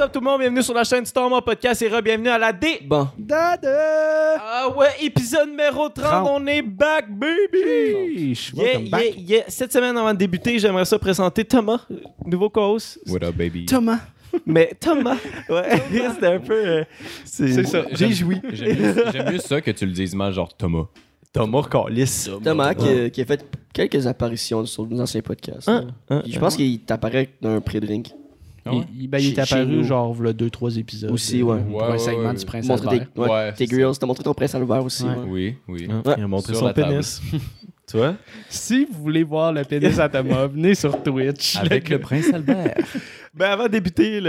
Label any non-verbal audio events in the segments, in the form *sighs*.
up tout le monde? Bienvenue sur la chaîne Storm Podcast et re-bienvenue à la D. Bon. Ah ouais, épisode numéro 30, 30. on est back, baby! Yeah, yeah, back. yeah. Cette semaine, avant de débuter, j'aimerais ça présenter Thomas, nouveau co-host. What up, baby? Thomas. Mais Thomas, *laughs* ouais, *laughs* c'était un peu. euh, C'est ça. J'ai joui. J'aime mieux, j'aime mieux ça que tu le dises mal, genre Thomas. Thomas Carlis. Thomas qui, a- qui a fait quelques apparitions sur nos anciens podcasts. Hein? Hein? Je pense qu'il t'apparaît dans un pré-drink. Ah ouais? Il, ben, il est apparu nous. genre v'là deux trois épisodes. Aussi, ouais. Pour Ouais, un segment ouais. du Prince Albert. tes, ouais, Ouais, tes c'est grills, t'as montré ton prince Albert aussi. Ouais. ouais. Oui, oui. Il a montré Sur son pénis. *laughs* tu vois? Si vous voulez voir le pénis à Thomas, *laughs* venez sur Twitch. Avec le prince Albert. Ben avant de débuter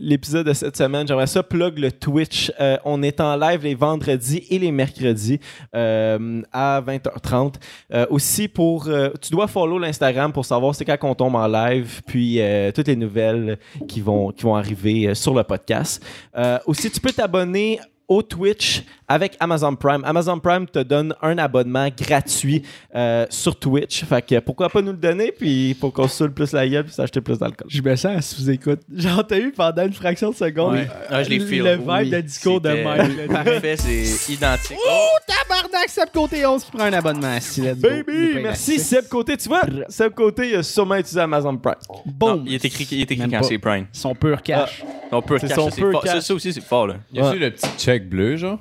l'épisode de cette semaine, j'aimerais ça plug le Twitch. Euh, on est en live les vendredis et les mercredis euh, à 20h30. Euh, aussi pour euh, tu dois follow l'Instagram pour savoir c'est quand on tombe en live puis euh, toutes les nouvelles qui vont qui vont arriver euh, sur le podcast. Euh, aussi tu peux t'abonner au Twitch avec Amazon Prime. Amazon Prime te donne un abonnement gratuit euh, sur Twitch. Fait que pourquoi pas nous le donner puis pour qu'on se saoule plus la gueule puis s'acheter plus d'alcool. Je me sens sous-écoute. *laughs* Genre, t'as eu pendant une fraction de seconde Ouais. Ah, je l'ai le vibe Oui. de discours de Mike. Parfait, c'est identique. Oh, tabarnak, Seb Côté 11 qui prend un abonnement. Si. Il Baby, merci. Seb Côté. Tu vois, Seb Côté il a sûrement utilisé Amazon Prime. Non, Boom. il est écrit, il est écrit quand c'est Prime. Son pur cash. Cash, son c'est pur fort. cash. Ça, ça aussi, c'est fort. Là. Y a-tu Ouais. le petit check bleu, genre?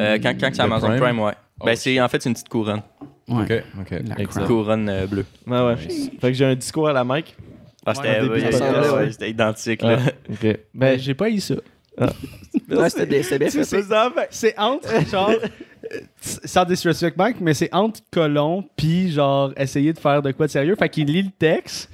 Euh, quand quand c'est Amazon Prime? Prime, ouais. Oh. Ben, c'est en fait c'est une petite couronne. Ouais. Ok, ok. La Une petite couronne euh, bleue. Ouais, ouais. Fait que j'ai un discours à la mic. Ah, c'était début ouais, du ouais, podcast, ouais, ouais. c'était identique. Là. OK. Ben, Ben, j'ai pas eu ça. *laughs* Ouais, c'était bien- fait. c'est ça. C'est entre, genre, *laughs* sans disrespect Mike, mais c'est entre colon puis genre essayer de faire de quoi de sérieux. Fait qu'il lit le texte,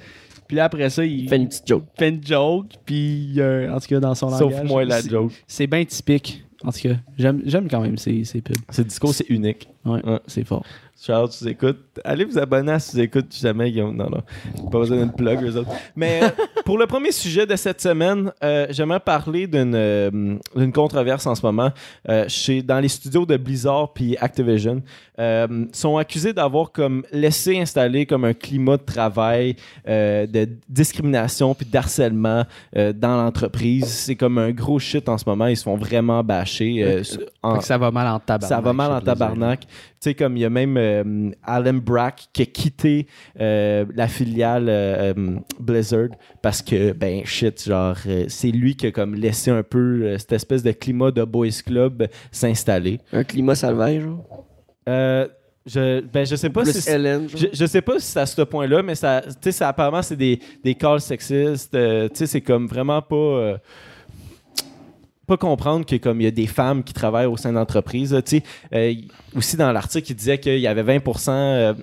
puis là après ça, il fait une petite joke. fait une joke, puis euh, en tout cas dans son Sauf langage. moi la c'est- joke. C'est bien typique. En tout cas, j'aime j'aime quand même ces, ces pubs. Ce discours, c'est unique. Ouais, Ouais. c'est fort. Charles, tu écoutes. Allez vous abonner à si jamais. ils ont- Non, non. Pas besoin d'une plug, eux autres. Mais euh, *laughs* pour le premier sujet de cette semaine, euh, j'aimerais parler d'une euh, d'une controverse en ce moment. Euh, chez, dans les studios de Blizzard puis Activision, sont accusés d'avoir comme laissé installer comme un climat de travail de discrimination puis d'harcèlement dans l'entreprise. C'est comme un gros shit en ce moment. Ils se font vraiment bâcher. en- ça va mal en tabarnak. ça va mal en tabarnak. Tu sais, comme il y a même euh, Alan Brack qui a quitté euh, la filiale euh, Blizzard parce que, ben, shit, genre, c'est lui qui a comme laissé un peu cette espèce de climat de boys club s'installer. Un climat salvaire, genre? Euh, je, ben, je sais pas Plus si. Je, je sais pas si c'est à ce point-là, mais ça, tu sais, ça, apparemment, c'est des, des calls sexistes. euh, tu sais, c'est comme vraiment pas. euh, pas comprendre que comme il y a des femmes qui travaillent au sein d'entreprises. Euh, aussi dans l'article, il disait qu'il y avait 20 euh,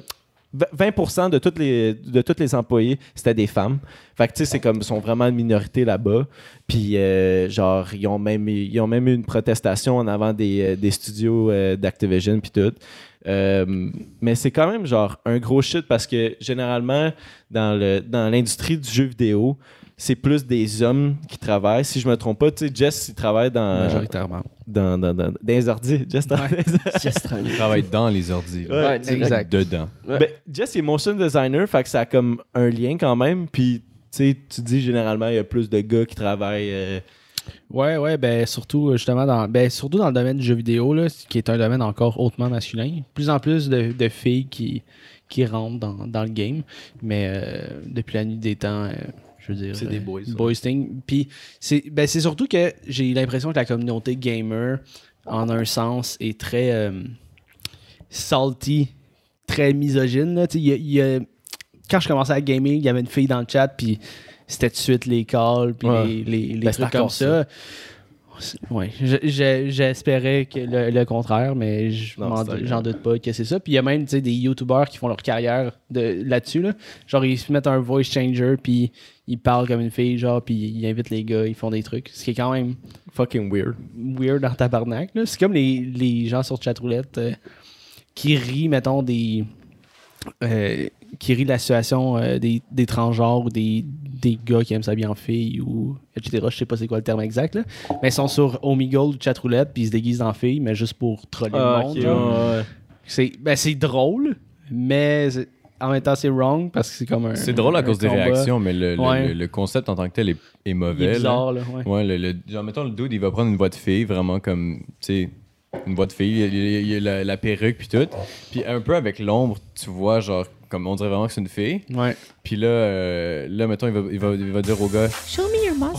20 de toutes les de tous les employés, c'était des femmes. Fait que tu sais, c'est comme sont vraiment une minorité là-bas. Puis euh, genre ils ont même ils ont même eu une protestation en avant des, euh, des studios euh, d'Activision puis tout. Mais c'est quand même genre un gros shit parce que généralement dans le dans l'industrie du jeu vidéo, c'est plus des hommes qui travaillent. Si je me trompe pas, tu sais, Jess il travaille dans Majoritairement. dans, dans, dans, dans les ordi. Jess, dans- Just trying. Il travaille dans les ordi. Ouais, direct. exact. Dedans. Ouais. Ben, Jess il est motion designer, fait que ça a comme un lien quand même. Puis tu sais, tu dis généralement il y a plus de gars qui travaillent. euh, Ouais, ouais, ben surtout euh, justement dans ben surtout dans le domaine du jeu vidéo là, qui est un domaine encore hautement masculin. Plus en plus de, de filles qui qui rentrent dans, dans le game, mais euh, depuis la nuit des temps, euh, je veux dire, C'est des euh, boys, ça. boys thing. Puis c'est ben c'est surtout que j'ai l'impression que la communauté gamer en un sens est très euh, salty, très misogyne. là. Tu sais, il y a- il y a- quand je commençais à gamer, il y avait une fille dans le chat, puis c'était tout de suite les calls, puis Ouais. les, les, les Ben, trucs comme ça. Je- j'espérais que le, le contraire, mais j'en doute pas que c'est ça. Puis il y a même des YouTubers qui font leur carrière de, là-dessus. Là. Genre, ils se mettent un voice changer, puis ils parlent comme une fille, genre, puis ils invitent les gars, ils font des trucs. Ce qui est quand même fucking weird. weird dans tabarnak. C'est comme les, les gens sur chatroulette euh, qui rient, mettons, des. euh, qui rient de la situation euh, des, des transgenres ou des, des gars qui aiment s'habiller en fille ou etc. Je sais pas c'est quoi le terme exact, là. Mais ils sont sur Omegle ou chatroulette puis ils se déguisent en fille, mais juste pour troller Ah, le monde. ok, genre. ouais, ouais. C'est ben, c'est drôle, mais en même temps, c'est wrong parce que c'est comme un. C'est drôle à cause des combat. réactions, mais le, le- Ouais. le- le concept en tant que tel est, est Il est mauvais. là. bizarre, là. ouais. Ouais, le, le- genre, mettons, le dude, il va prendre une voix de fille, vraiment comme, tu sais, une voix de fille, il y a, il y a la, la perruque, puis tout. Puis un peu avec l'ombre, tu vois, genre, comme on dirait vraiment que c'est une fille. Ouais. Puis là, euh, là, mettons, il va, il, va, il va dire au gars,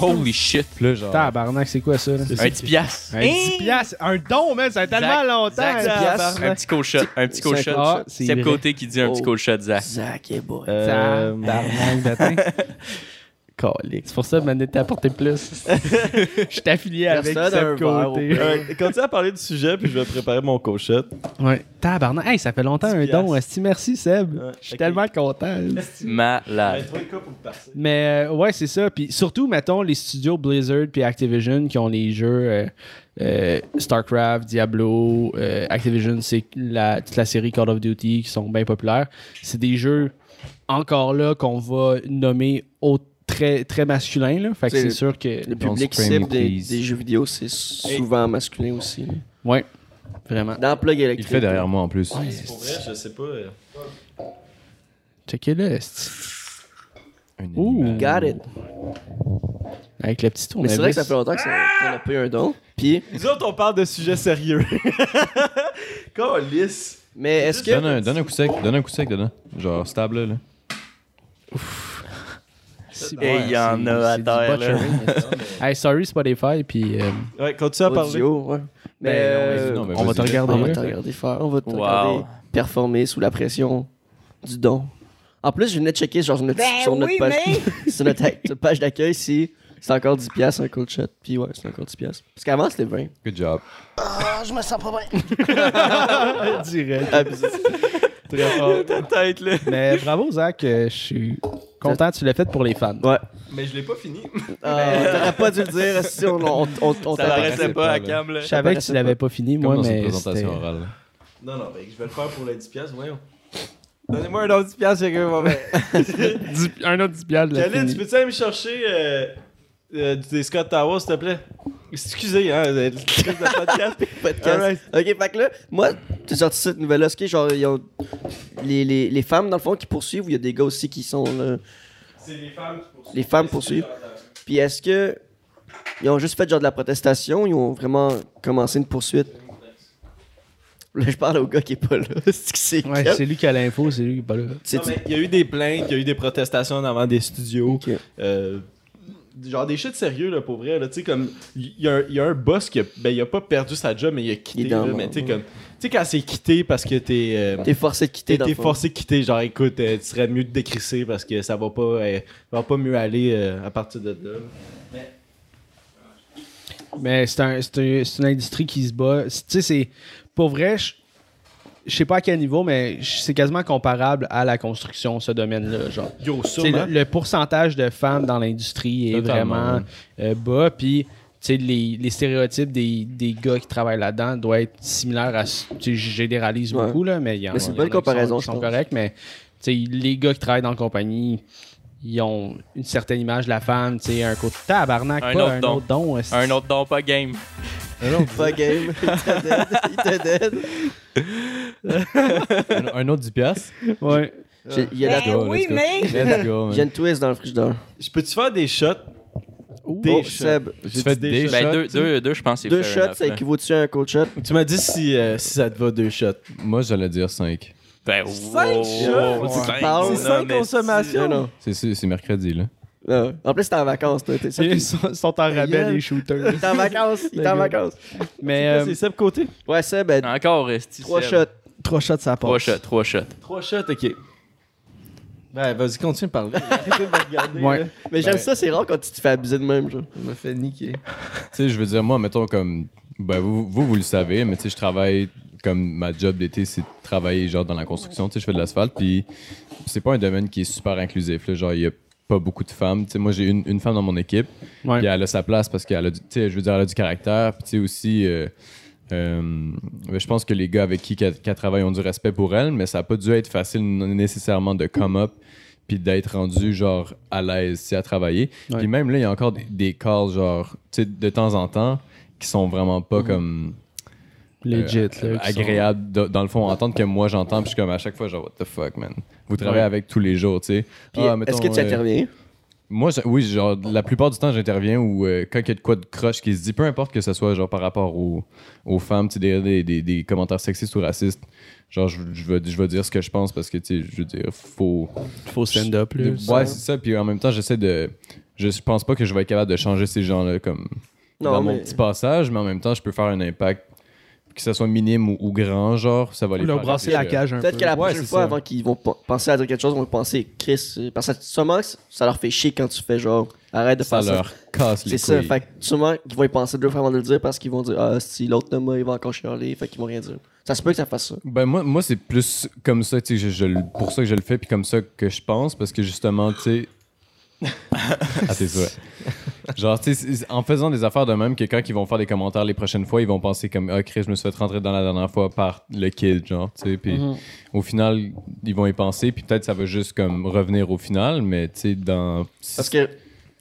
Holy shit. là, genre, Tabarnak, c'est quoi ça? Là? Un 10 piastres. Un 10 piastres, un don, man, ça fait tellement longtemps. Zach, un petit cold shot. Un petit cold C'est Ah, le côté qui dit un petit Oh. cold shot, Zach. Zach est boy. Euh, Tabarnak. *laughs* C'est pour ça que maintenant t'as apporté plus. *laughs* Je suis affilié avec Seb Côté. Euh, continue à parler du sujet, puis je vais préparer mon cochette. Ouais. Tabarnak. Hey, ça fait longtemps 10 un don. merci Seb. Ouais. Je suis tellement content. Malade. Mais euh, ouais, c'est ça. Puis surtout, mettons, les studios Blizzard puis Activision qui ont les jeux euh, euh, StarCraft, Diablo, euh, Activision, c'est la, toute la série Call of Duty qui sont bien populaires. C'est des jeux encore là qu'on va nommer au très, très masculin. Là. Fait que C'est- c'est sûr que. Le public cible des, jeux vidéo, c'est souvent masculin aussi. là. Ouais, vraiment. Dans Plug il électrique. le fait derrière moi en plus. Pour vrai, je sais pas. euh, Checkez-le. esti. Un Ouh. Got it. Avec le petit tour. Mais c'est vrai que ça fait longtemps que ça- qu'on n'a pas eu un don. Puis, Nous autres, on parle de sujets sérieux. *laughs* Calice. mais est-ce que. Donne un, donne un coup sec, donne un coup sec dedans. Genre, stable là. Et il y en a à terre, là. Hey, sorry Spotify, puis euh, Ouais, continue à parler. Audio, ouais. Mais, Ben, non, euh, non, mais on va te regarder. on va te regarder faire. On va te Wow. regarder performer sous la pression du don. En plus, je venais de checker genre, notre, sur notre page, sur notre, *laughs* page d'accueil si c'est encore 10$ piastres un cold shot. Puis ouais, c'est encore 10$. piastres. Parce qu'avant, c'était 20. Good job. *laughs* direct. Très *laughs* fort. Tête, là. Mais bravo, Zach. euh, Je suis content que tu l'as fait pour les fans. Ouais. Mais je l'ai pas fini. Euh, *laughs* T'aurais pas dû le dire si on, on, on, pas à. Cam, là. Je savais que tu l'avais pas fini, Comme moi, mais. présentation orale. Non, non, ben, je vais le faire pour les 10 piastres, voyons. Donnez-moi un autre 10 piastres, quelqu'un va *laughs* Dix- Un autre 10 piastres, je l'ai Khalid, tu peux-tu aller me chercher euh, euh, des Scott Towers, s'il te plaît? Excusez, hein, le podcast. *laughs* Ok, fait que là, moi, j'ai sorti cette nouvelle-là. Ce genre, ils ont les, les, les femmes, dans le fond, qui poursuivent, ou il y a des gars aussi qui sont là? C'est les femmes qui poursuivent. Les femmes poursuivent. Puis est-ce que. Ils ont juste fait genre de la protestation, ou ils ont vraiment commencé une poursuite? Là, je parle au gars qui est pas là. *laughs* C'est Ouais, c'est lui qui a l'info, c'est lui qui est pas là. C'est- Non, mais Il y a eu des plaintes, il y a eu des protestations devant des studios. Ok. Euh, genre des shit sérieux, là, pour vrai. là. Tu sais, comme, il y, a un- il y a un boss qui a, ben, il a pas perdu sa job, mais il a quitté. Il là, mais tu sais, comme, tu sais, quand c'est quitté parce que t'es. euh, T'es forcé de quitter T'es forcé de quitter, genre écoute, euh, tu serais mieux de décrisser parce que ça va pas, euh, va pas mieux aller euh, à partir de là. Mais c'est un, c'est un- c'est une industrie qui se bat. Tu sais, c'est. Pour vrai, je je sais pas à quel niveau, mais c'est quasiment comparable à la construction, ce domaine-là. Genre. Yo, Tu sais, le, le pourcentage de femmes dans l'industrie est Totalement, vraiment euh, bas. Puis, tu sais, les, les stéréotypes des, des gars qui travaillent là-dedans doivent être similaires à. je généralise Ouais. beaucoup, là, mais il y en Mais c'est une bonne qui sont- comparaison, qui sont, je pense. corrects, mais tu sais, les gars qui travaillent dans la compagnie, ils ont une certaine image de la femme, tu sais, un côté tabarnak, Un pas autre un don. autre don. Un autre don, pas game. Pas game. *laughs* Il était dead. Il était dead. *laughs* Un, un autre 10 piastres. Ouais. J'ai- Il y a la- go, go. Let's go, j'ai une twist dans le frigidaire. Je peux-tu faire des shots? Des Oh, shots. Seb. J'ai fais dit des shots? Ben, deux, tu deux, deux, je pense que c'est Deux shots, enough, ça équivaut-tu à un cold shot? Tu m'as dit si, euh, si ça te va deux shots. Moi, j'allais dire 5. Ben, Cinq wow, shots? Tu cinq, non, c'est cinq mais consommations. Non, non. C'est- C'est c'est mercredi, là. Ah, En plus, t'es en vacances, toi. T'es Ils sont, sont en rabais, gueule. les shooters. T'es en vacances. Il est en vacances. Mais euh, C'est Seb Côté? Ouais, Seb, ben, Encore, Esti. trois Seb? shots. Trois shots, ça passe. Trois shots, trois shots. Trois shots, ok. Ben, vas-y, continue de parler. *laughs* Arrêtez de me regarder. Ouais. là. Mais j'aime Ben- ça, c'est rare quand tu te fais abuser de même, genre. Je me fais niquer. Tu sais, je veux dire, moi, mettons, comme. Ben, vous, vous, vous le savez, mais tu sais, je travaille. Comme ma job d'été, c'est de travailler, genre, dans la construction. Tu sais, je fais de l'asphalte, puis c'est pas un domaine qui est super inclusif, là. Genre, il y a pas beaucoup de femmes. Tu sais, moi, j'ai une, une femme dans mon équipe, puis elle a sa place parce qu'elle a, du- tu sais, je veux dire, elle a du caractère, puis tu sais, aussi. euh, euh, je pense que les gars avec qui qu'elle travaille ont du respect pour elle, mais ça a pas dû être facile nécessairement de come up puis d'être rendu genre à l'aise tu à travailler. Puis même là, il y a encore des, des calls genre tu sais de temps en temps qui sont vraiment pas comme Legit, là, euh, qui sont- agréable de- dans le fond entendre que moi j'entends puis je suis comme à chaque fois genre what the fuck man vous travaillez Ouais. avec tous les jours tu sais Ah, est-ce que tu euh, interviens? Moi je- oui genre la plupart du temps j'interviens ou euh, quand il y a de quoi de croche qui se dit peu importe que ce soit genre par rapport aux, aux femmes tu sais des, des, des- des commentaires sexistes ou racistes genre je, je vais je vais dire ce que je pense parce que tu sais je veux dire faut Faut stand up, là. ouais c'est ça puis en même temps j'essaie de je pense pas que je vais être capable de changer ces gens là comme Non, dans mais- mon petit passage, mais en même temps, je peux faire un impact, que ce soit minime ou, ou grand, genre, ça va les leur faire brasser la cage un peu. Peut-être que la Ouais, prochaine c'est fois, ça. avant qu'ils vont p- penser à dire quelque chose, ils vont penser Chris. euh, Parce que sûrement, que ça leur fait chier quand tu fais genre arrête de Ça faire ça. leur casse les C'est ça. couilles. Fait que sûrement qu'ils vont y penser deux fois avant de le dire parce qu'ils vont dire Ah, si l'autre Thomas, il va encore chialer. Fait qu'ils vont rien dire. Ça se peut que ça fasse ça. Ben moi, moi c'est plus comme ça, tu sais, je, je le- pour ça que je le fais, puis comme ça que je pense, parce que justement, tu sais... *laughs* ah, c'est ça. Genre, tu sais, en faisant des affaires de même, que quand ils vont faire des commentaires les prochaines fois, ils vont penser comme « Ah, Chris, je me suis fait rentrer dans la dernière fois par le kid, genre, tu sais, puis au final, ils vont y penser, puis peut-être ça va juste comme revenir au final, mais tu sais, dans... Parce que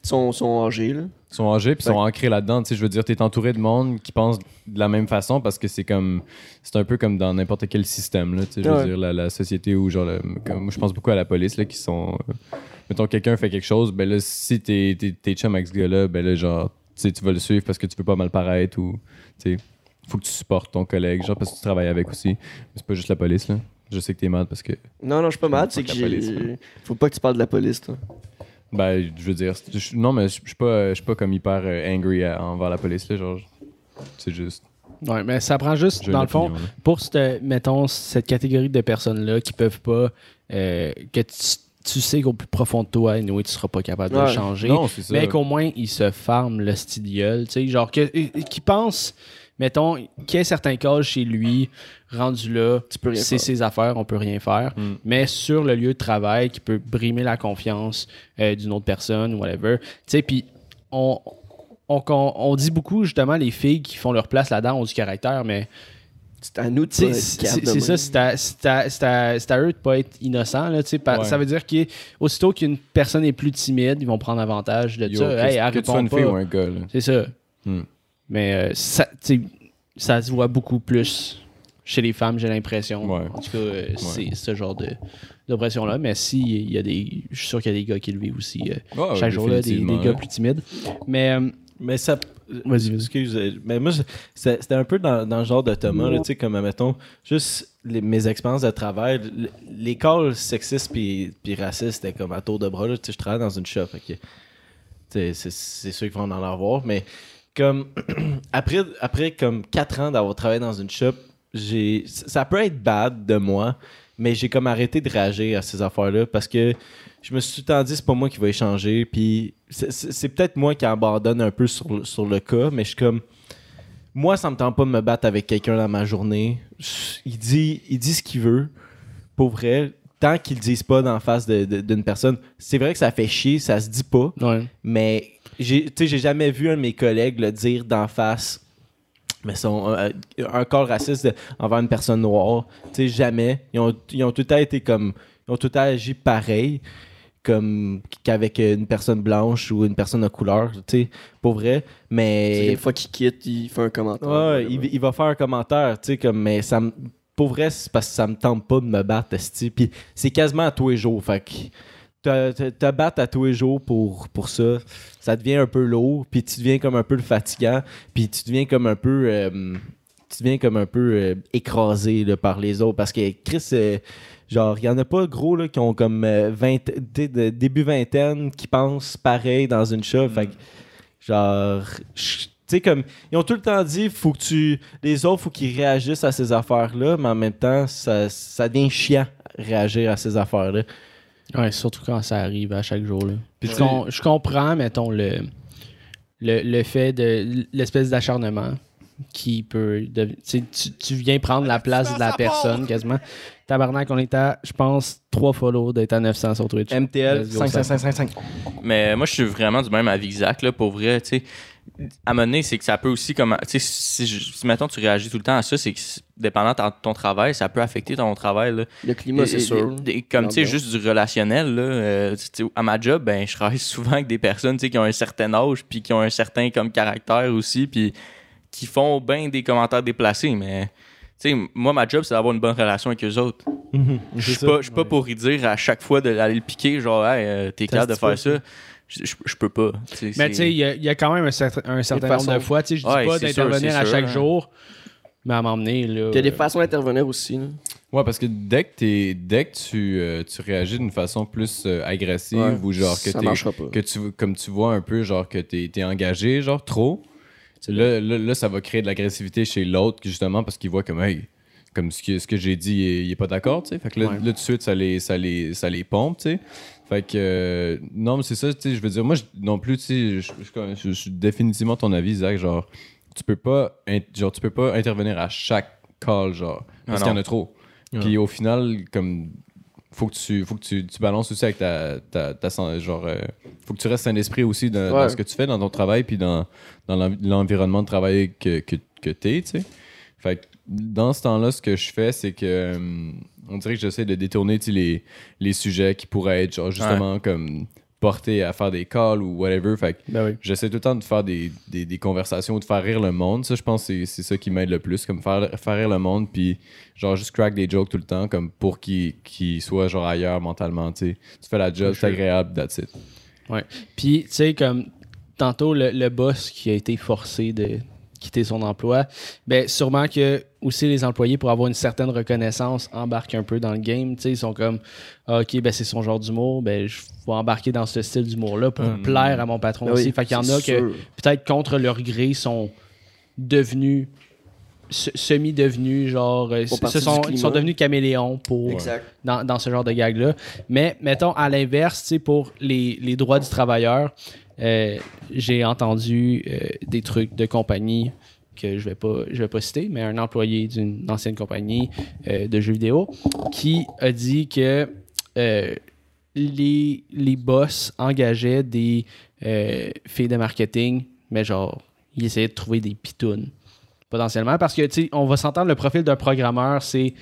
ils sont, sont âgés, là. Ils sont âgés puis ils sont ancrés là-dedans. Tu sais, je veux dire, t'es entouré de monde qui pense de la même façon parce que c'est comme. C'est un peu comme dans n'importe quel système, là. Tu sais, je veux dire, la, la société où, genre, le- comme, je pense beaucoup à la police, là, qui sont. euh, mettons, quelqu'un fait quelque chose, ben là, si t'es, t'es, t'es chum avec ce gars-là, ben là, genre, tu vas le suivre parce que tu veux pas mal paraître ou. Tu sais, faut que tu supportes ton collègue, genre, parce que tu travailles avec aussi. Mais c'est pas juste la police, là. Je sais que t'es mal parce que. Non, non, je suis pas mal. C'est que la j'ai. police, hein. Faut pas que tu parles de la police, toi. Ben, je veux dire, je- non, mais je suis pas, je suis pas comme hyper euh, angry à- envers la police, là, genre. C'est juste. Ouais, mais ça prend juste, j'ai dans le fond, là. pour cette, mettons, cette catégorie de personnes-là qui peuvent pas, euh, que tu, tu sais qu'au plus profond de toi, anyway, tu seras pas capable de le changer. Non, c'est ça. mais qu'au moins, ils se farment le style tu sais, genre, que, euh, qui pensent, mettons, qu'il y ait certains cas chez lui, rendu là, Tu peux rien c'est ses affaires, on peut rien faire. Mm. Mais sur le lieu de travail, qui peut brimer la confiance euh, d'une autre personne ou whatever. Tu sais, puis on, on, on, on dit beaucoup, justement, les filles qui font leur place là-dedans ont du caractère, mais C'est à nous de c'est ça, c'est à, c'est à- c'est à- c'est à eux de pas être innocents. Là, Ouais. Ça veut dire qu'aussitôt qu'une personne est plus timide, ils vont prendre avantage de Yo, ça. Hey, elle que tu sois répond une fille pas. ou un gars, là. C'est ça. Hmm. Mais euh, ça, ça se voit beaucoup plus chez les femmes, j'ai l'impression. Ouais. En tout cas, euh, c'est ce genre de d'oppression-là. Mais si, il y a des. Je suis sûr qu'il y a des gars qui le vivent aussi euh, Ouais, chaque jour, là, des, des gars là. plus timides. Mais. euh, Mais ça. Vas-y, vas-y. Excuse, euh, mais moi, c'était un peu dans, dans le genre de Thomas, tu sais, comme, mettons, juste les- mes expériences de travail, l- les calls sexistes puis, puis racistes, c'était comme à tour de bras, tu sais, je travaille dans une shop, sais, c'est sûr qu'ils vont en avoir, mais comme, *clears throat* après, après comme 4 ans d'avoir travaillé dans une shop, j'ai, ça peut être bad de moi, mais j'ai comme arrêté de réagir à ces affaires-là parce que je me suis tout le temps dit c'est pas moi qui vais échanger puis c'est- peut-être moi qui abandonne un peu sur, le- sur le cas mais je suis comme moi ça me tente pas de me battre avec quelqu'un dans ma journée il dit il dit ce qu'il veut pour vrai tant qu'il le dise pas d'en face d'une personne c'est vrai que ça fait chier ça se dit pas Ouais. mais j'ai tu sais, j'ai jamais vu un de mes collègues le dire d'en face mais son, euh, un corps raciste envers une personne noire, tu sais, jamais. Ils ont, ils ont tout le temps été comme. Ils ont tout le agi pareil comme qu'avec une personne blanche ou une personne de couleur, tu sais, pour vrai. Mais Des fois qu'il quitte, il fait un commentaire. Ouais, il, il va faire un commentaire, tu sais, comme, mais ça me. Pour vrai, c'est parce que ça me tente pas de me battre. Puis c'est quasiment à tous les jours. Fait que te, te- te battre à tous les jours pour, pour ça, ça devient un peu lourd. Puis tu deviens comme un peu fatigant. Puis tu deviens comme un peu. euh, tu deviens comme un peu euh, écrasé là, par les autres. Parce que Chris, euh, genre, il y en a pas gros là, qui ont comme euh, 20, dé- de- début vingtaine qui pensent pareil dans une shop. Fait que, genre, tu sais, comme, ils ont tout le temps dit, faut que tu. Les autres, faut qu'ils réagissent à ces affaires-là, mais en même temps, ça, ça devient chiant réagir à ces affaires-là. Ouais, surtout quand ça arrive à chaque jour. Là. Puis je, tu- com- je comprends, mettons, le, le, le fait de l'espèce d'acharnement qui peut. dev- tu viens prendre la place de la personne quasiment. Tabarnak, on est à, je pense, 3 follow d'être à 900 sur Twitch. MTL Let's go, 5555. Mais moi, je suis vraiment du même avis que Zach, là, pour vrai, tu sais. À c'est que ça peut aussi, comme, tu sais, si, je- si, mettons, tu réagis tout le temps à ça, c'est que, dépendant de ton travail, ça peut affecter ton travail, là. Le climat, c'est sûr. et- et- Comme, tu sais, juste du relationnel, là. euh, à ma job, ben, je travaille *laughs* souvent avec des personnes, tu sais, qui ont un certain âge, puis qui ont un certain, comme, caractère aussi, puis qui font bien des commentaires déplacés, mais tu sais, moi, ma job, c'est d'avoir une bonne relation avec eux autres. Mhm. Je suis pas, je suis pas pour y dire à chaque fois d'aller le piquer, genre, hey, euh, t'es capable de faire ça. Je, peux pas. Mais tu sais, il y, a- il y a quand même un, certain- un certain nombre de fois. Tu sais, je dis Ouais, pas d'intervenir à chaque hein. jour, mais à m'emmener, là. Y a des euh, façons d'intervenir aussi. Là. Ouais, parce que dès que, t'es- dès que tu, euh, tu réagis d'une façon plus euh, agressive Ouais, ou genre que ça t'es- pas. que tu comme tu vois un peu genre que t'es es engagé genre trop là, là, là, ça va créer de l'agressivité chez l'autre justement parce qu'il voit comme hey comme ce que, ce que j'ai dit il est, il est pas d'accord tu sais. Fait que là, Ouais. là, tout de suite ça les ça les ça les pompe tu sais. Fait que euh, non mais c'est ça tu sais je veux dire moi je- non plus tu sais je, suis définitivement ton avis Zach genre tu peux pas genre tu peux pas intervenir à chaque call genre parce Ah qu'il y en a trop. Puis au final comme faut que tu faut que tu, tu balances aussi avec ta, ta, genre euh, faut que tu restes un esprit aussi dans, ce que tu fais dans ton travail puis dans, dans l'env- l'environnement de travail que, que, que t'es tu sais. Fait que dans ce temps-là ce que je fais c'est que euh, on dirait que j'essaie de détourner les, les sujets qui pourraient être genre justement comme portés à faire des calls ou whatever fait que Ben oui. J'essaie tout le temps de faire des, des, des conversations ou de faire rire le monde. Ça, je pense que c'est- c'est ça qui m'aide le plus. Comme faire, faire rire le monde, puis genre juste crack des jokes tout le temps, comme pour qu'ils qu'ils soient genre ailleurs mentalement. Tu sais. Tu fais la job, c'est agréable, that's it. Puis, tu sais, comme tantôt, le, le boss qui a été forcé de quitter son emploi, ben sûrement que aussi les employés, pour avoir une certaine reconnaissance, embarquent un peu dans le game. Tu sais, ils sont comme, Ah, OK, ben c'est son genre d'humour, ben je vais embarquer dans ce style d'humour-là pour Mhm. plaire à mon patron Ben aussi. oui, fait qu'il y en a que sûr. peut-être contre leur gré sont devenus se- semi-devenus genre euh, se sont, devenus caméléons pour Exact. dans, dans ce genre de gag-là. Mais mettons, à l'inverse, pour les, les droits du travailleur, euh, j'ai entendu euh, des trucs de compagnie que je vais pas je vais pas citer, mais un employé d'une ancienne compagnie euh, de jeux vidéo qui a dit que les, les boss engageaient des filles de marketing, mais genre, ils essayaient de trouver des pitounes potentiellement. Parce que tu sais on va s'entendre le profil d'un programmeur c'est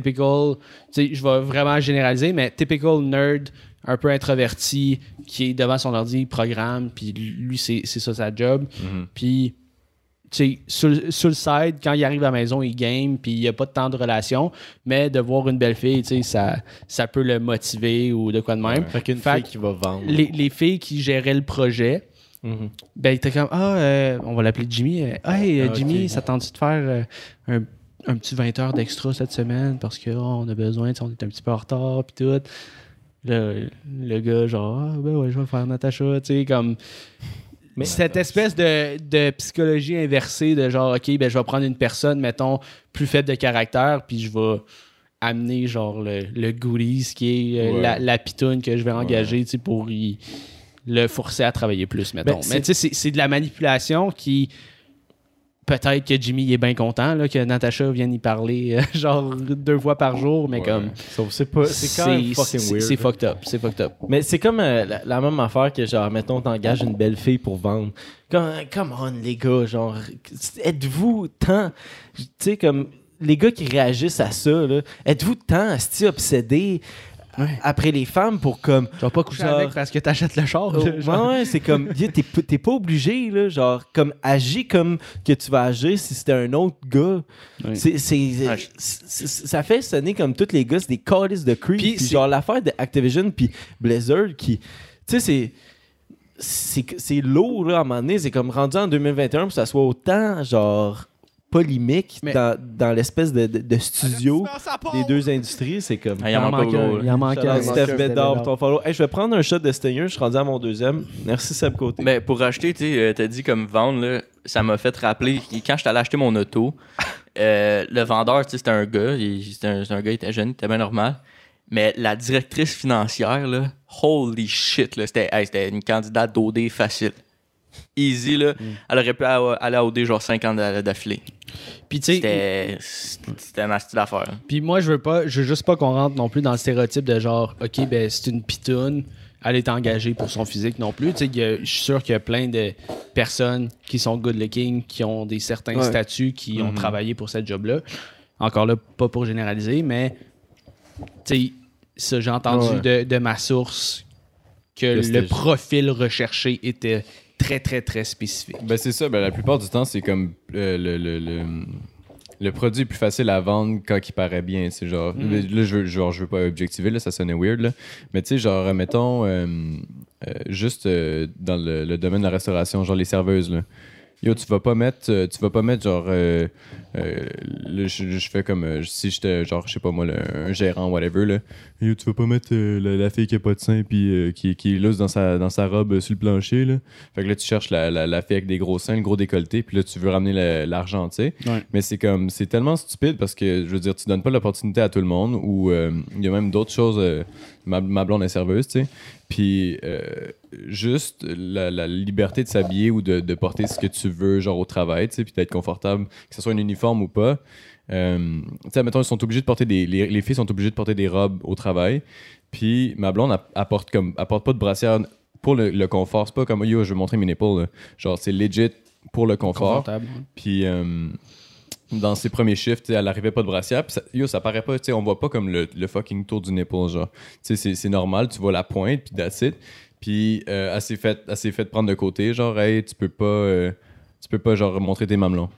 typical tu sais je vais vraiment généraliser mais typical nerd un peu introverti qui est devant son ordi il programme puis lui c'est ça sa job puis tu sais sur, le- sur le side quand il arrive à la maison il game puis il n'y a pas de temps de relation mais de voir une belle fille tu sais ça ça peut le motiver ou de quoi de même Fait qu'une fille qui va vendre. les, les filles qui géraient le projet Mhm. ben, il était comme, ah, euh, on va l'appeler Jimmy. Euh, hey, euh, Ah, ok. Jimmy, ça tente de faire euh, un, un petit 20 heures d'extra cette semaine parce que oh, a besoin, on est un petit peu en retard, puis tout. Le, le gars, genre, ah, ben ouais, je vais faire Natacha, tu sais, comme. Mais- cette espèce de, de psychologie inversée de genre, OK, ben, je vais prendre une personne, mettons, plus faible de caractère, puis je vais amener, genre, le, le goodies qui est euh, Ouais. la, la pitoune que je vais engager, tu sais, pour y- le forcer à travailler plus, mettons. Ben, Mais tu sais, c'est de la manipulation qui. Peut-être que Jimmy est bien content là, que Natacha vienne y parler, euh, *laughs* genre deux fois par jour, mais Ouais. comme. C'est pas. C'est quand même fucking weird. C'est fucked up. C'est fucked up. Mais c'est comme euh, la, la même affaire que, genre, mettons, t'engages une belle fille pour vendre. Comme, come on, les gars, genre, êtes-vous tant. Tu sais, comme, les gars qui réagissent à ça, êtes-vous tant asti obsédés après les femmes pour, comme. Tu vas pas coucher Genre- avec parce que t'achètes le char. Oh, genre. ouais, ouais, c'est comme, t'es pas obligé, là, genre, comme, agis comme que tu vas agir si c'était un autre gars. C'est, c'est- ça fait sonner comme tous les gars, c'est des callis de creep. Puis genre, l'affaire de Activision puis Blizzard qui, tu sais, c'est. C'est, c'est lourd, là, à un moment donné. C'est comme rendu en 2021 puis ça soit autant, genre, polémique Mais- dans, dans l'espèce de, de- de studio des deux industries. C'est comme. Ah, il en manque Il en manque un. Steph Bedard ton follow. Hey, je vais prendre un shot de Stinger. Je suis rendu à mon deuxième. Merci, Seb Côté. Mais pour acheter, tu euh, t'as dit comme vendre, là, ça m'a fait rappeler, quand j'étais allé acheter mon auto, *laughs* euh, le vendeur, tu sais, c'était un gars, il- c'était un, gars, il était jeune, il était bien normal. Mais la directrice financière, là, holy shit, là, c'était hey, c'était une candidate d'OD facile. Easy, là. Elle aurait pu aller à OD genre 5 ans d'a- d'affilée. Puis tu sais, C'était c'était un style d'affaire. Puis moi, je veux pas, je veux juste pas qu'on rentre non plus dans le stéréotype de genre, ok, ben c'est une pitoune, elle est engagée pour son physique non plus. Je suis sûr qu'il y a plein de personnes qui sont good looking, qui ont des certains Ouais. statuts, qui ont Mhm. travaillé pour cette job-là. Encore là, pas pour généraliser, mais tu sais, ça, j'ai entendu Ouais. de, de ma source que le profil recherché était très, très, très spécifique. Ben c'est ça, ben la plupart du temps, c'est comme euh, le, le, le, le produit est plus facile à vendre quand il paraît bien. C'est genre, Mm. là, je genre, je veux pas objectiver, là, ça sonnait weird, là. mais tu sais, genre, mettons, euh, euh, juste dans le, le domaine de la restauration, genre les serveuses, là. Yo, tu vas pas mettre, tu vas pas mettre genre, euh, euh, je, je fais comme euh, si j'étais genre, je sais pas moi, le- un gérant, whatever là. Tu vas pas mettre euh, la, la fille qui a pas de sein puis euh, qui, qui est loose dans sa, dans sa robe euh, sur le plancher là. Fait que là, tu cherches la, la, la fille avec des gros seins, le gros décolleté, puis là, tu veux ramener l'argent, tu sais. Ouais. Mais c'est comme, c'est tellement stupide parce que, je veux dire, tu donnes pas l'opportunité à tout le monde ou il y a même d'autres choses. ma, ma blonde est serveuse, tu sais. Puis juste la, la liberté de s'habiller ou de, de porter ce que tu veux, genre au travail, tu sais, puis d'être confortable, que ce soit un uniforme ou pas. Euh, tu sais, mettons, ils sont obligés de porter des. Les, les filles sont obligées de porter des robes au travail. Puis ma blonde app- apporte comme apporte pas de brassière pour le, le confort. C'est pas comme yo, je veux montrer mes nipples. là. Genre, c'est legit pour le confort. Puis euh, dans ses premiers shifts, elle arrivait pas de brassière. Puis ça, yo, ça paraît pas, tu sais, on voit pas comme le, le fucking tour du nipple, genre. Tu sais, c'est- normal, tu vois la pointe, puis that's it. Puis euh, elle s'est fait, elle s'est fait prendre de côté, genre, hey, tu peux pas, euh, tu peux pas, genre, montrer tes mamelons.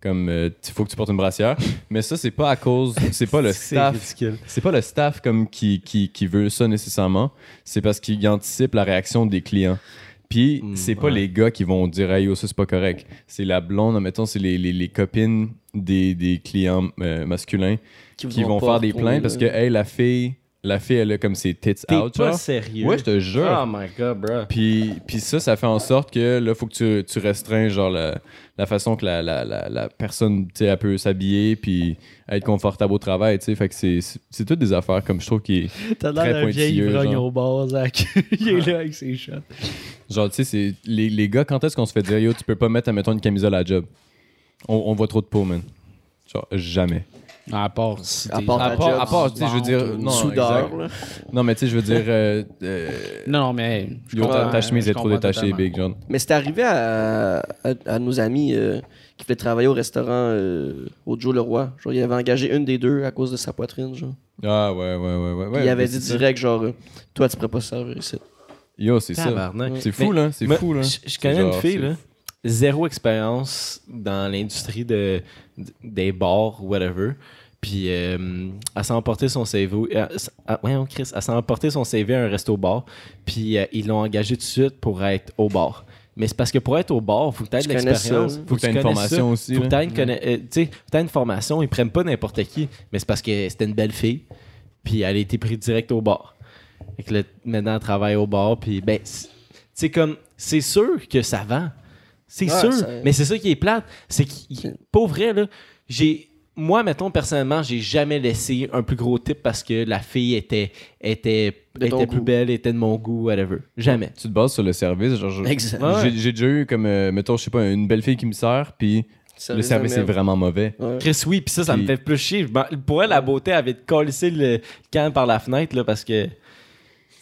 Comme, il faut que tu portes une brassière. *laughs* Mais ça, c'est pas à cause, c'est pas le *laughs* staff c'est pas le staff comme qui, qui, qui veut ça nécessairement, c'est parce qu'il anticipe la réaction des clients. Puis Mm, c'est pas ouais. les gars qui vont dire hey yo ça c'est pas correct. C'est la blonde, mettons c'est les, les, les copines des, des clients euh, masculins qui vont pas faire des plaintes parce que hey la fille la fille elle a comme ses tits T'es out. pas genre. sérieux. Ouais je te jure. Oh my god, bro. Puis, puis ça, ça fait en sorte que là, faut que tu, tu restreins genre la, la façon que la, la, la, la personne, tu sais, elle peut s'habiller puis être confortable au travail, tu sais. Fait que c'est, c'est, c'est toutes des affaires comme je trouve qui est *laughs* T'as Très l'air d'un vieil pointilleux, ivrogne genre. au bar, Zach. *laughs* Il est là avec ses shots. Genre, tu sais, c'est les, les gars, quand est-ce qu'on se fait dire, yo, tu peux pas mettre, admettons, une camisole à la job? On, on voit trop de peau, man. Genre, jamais. À part si À part À part, job, à part, tu sais, je veux dire, non, soudeur. Non, mais tu sais, je veux dire, euh, euh, Non, non, mais. je yo, ta, chemise est trop détachée, big, genre. Mais c'est arrivé à, à, à nos amis euh, qui voulaient travailler au restaurant euh, au Joe Leroy. Genre, il avait engagé une des deux à cause de sa poitrine, genre. Ah, ouais, ouais, ouais, ouais. Puis ouais il avait dit direct, genre, toi, tu pourrais pas servir ici. Yo, c'est ça. C'est fou, là. C'est fou, là. Je, connais une fille, là, zéro expérience dans l'industrie de, des bars ou whatever. Puis euh, elle s'est emporté son CV. euh, ah, ouais, Chris, elle s'est emporté son CV à un resto-bar. Puis euh, ils l'ont engagé tout de suite pour être au bar. Mais c'est parce que pour être au bar, il faut que tu aies de l'expérience. ça. Faut que tu une connaisses formation ça. aussi, Faut que une, euh, tu t'aies une formation. Ils prennent pas n'importe qui. Mais c'est parce que c'était une belle fille. Puis elle a été prise direct au bar. Fait que là, maintenant, elle travaille au bar. Puis, ben, c'est- c'est comme, c'est sûr que ça vend. C'est Ouais, sûr. ça- Mais c'est ça qui est plate. C'est qu'il, pas vrai, là, j'ai, moi, mettons, personnellement, j'ai jamais laissé un plus gros type parce que la fille était, était, était plus goût. belle, était de mon goût, whatever. Jamais. Tu te bases sur le service. Genre, je- Exact. J'ai j'ai déjà eu comme, euh, mettons, je sais pas, une belle fille qui me sert, puis le service est vraiment mauvais. Ouais. Chris, oui, puis ça, ça me fait plus chier. M'en- Pour elle, la beauté avait collé le camp par la fenêtre, là, parce que.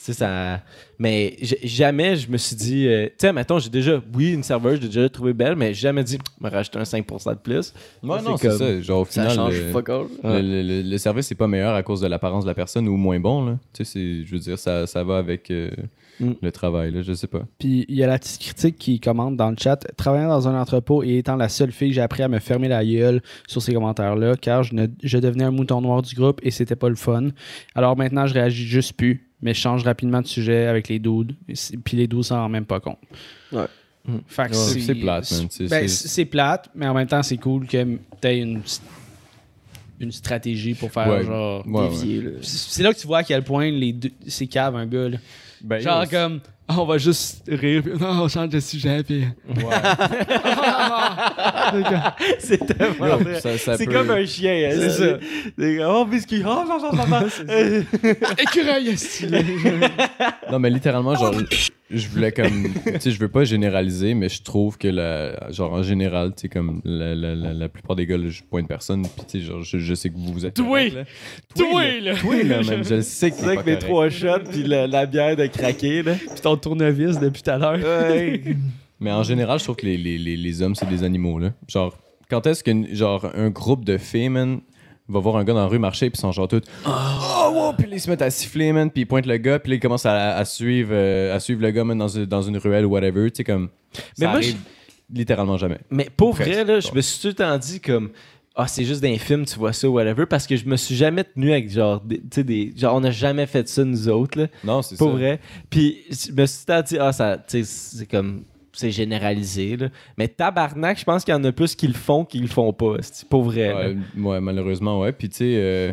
Sais, ça. Mais jamais je me suis dit. euh, tu sais, mettons, j'ai déjà. Oui, une serveuse, j'ai déjà trouvé belle, mais j'ai jamais dit. me racheter un 5% de plus. Ouais, Ça, non, c'est c'est ça. Genre, au Ça final, change le, fuck all. le, le- le- le service n'est pas meilleur à cause de l'apparence de la personne ou moins bon, là. Tu sais, c'est- je veux dire, ça, ça va avec euh, Mm. le travail, là, je sais pas. Puis il y a la petite critique qui commente dans le chat. Travaillant dans un entrepôt et étant la seule fille, j'ai appris à me fermer la gueule sur ces commentaires-là car je, ne- je devenais un mouton noir du groupe et c'était pas le fun. Alors maintenant, je réagis juste plus, mais je change rapidement de sujet avec les c'est- Puis les dudes s'en rendent même pas compte. Ouais. Fait que C'est- c'est plate, man. C'est- ben, c'est- plate, mais en même temps, c'est cool que tu aies une, une stratégie pour faire Ouais. genre. Ouais, ouais. C'est là que tu vois à quel point les deux, c'est cave un gars. Là. Ben, Genre comme, on va juste rire, puis non, on change de sujet, puis. *laughs* c'est tellement C'est peut- comme un chien. hein, C'est ça. C'est comme, oh, biscuit. Oh, non, non, non, *laughs* Écureuil. Non, mais littéralement, genre, je voulais comme. *laughs* Tu sais, je veux pas généraliser, mais je trouve que, la, genre, en général, tu sais, comme la, la, la, la plupart des gars, là, je pointe personne, puis tu sais, genre, je, je sais que vous, vous êtes. Toi! là. Toi, là. là! Toi, là, man, je *laughs* sais que C'est vrai que mes trois shots, puis la, la bière de craquer, là. Puis ton tournevis depuis tout à l'heure. Ouais. *laughs* Mais en général, je trouve que les, les, les, les hommes, c'est des animaux, là. Genre, quand est-ce que, genre, un groupe de filles, man, va voir un gars dans la rue marcher, puis ils sont genre tous. Oh, wow! Puis là, ils se mettent à siffler, man, puis ils pointent le gars, puis là, ils commencent à, à suivre, euh, à suivre le gars, man, dans, une- dans une ruelle ou whatever. Tu sais, comme. Mais moi, arrive littéralement jamais. Mais pour Presque. vrai, là, je me suis tout le temps dit comme ah c'est juste dans les films tu vois ça whatever parce que je me suis jamais tenu avec genre tu sais, des genre on n'a jamais fait ça nous autres là Non, c'est ça. pour vrai puis je me suis tout le temps dit ah ça tu sais c'est comme c'est généralisé là mais tabarnak je pense qu'il y en a plus qui le font qui le font pas c'est pour vrai. Ouais, malheureusement, ouais. Puis tu sais, euh,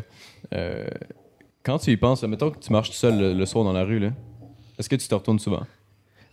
euh, quand tu y penses, mettons que tu marches tout seul le, le soir dans la rue, là, est-ce que tu te retournes souvent?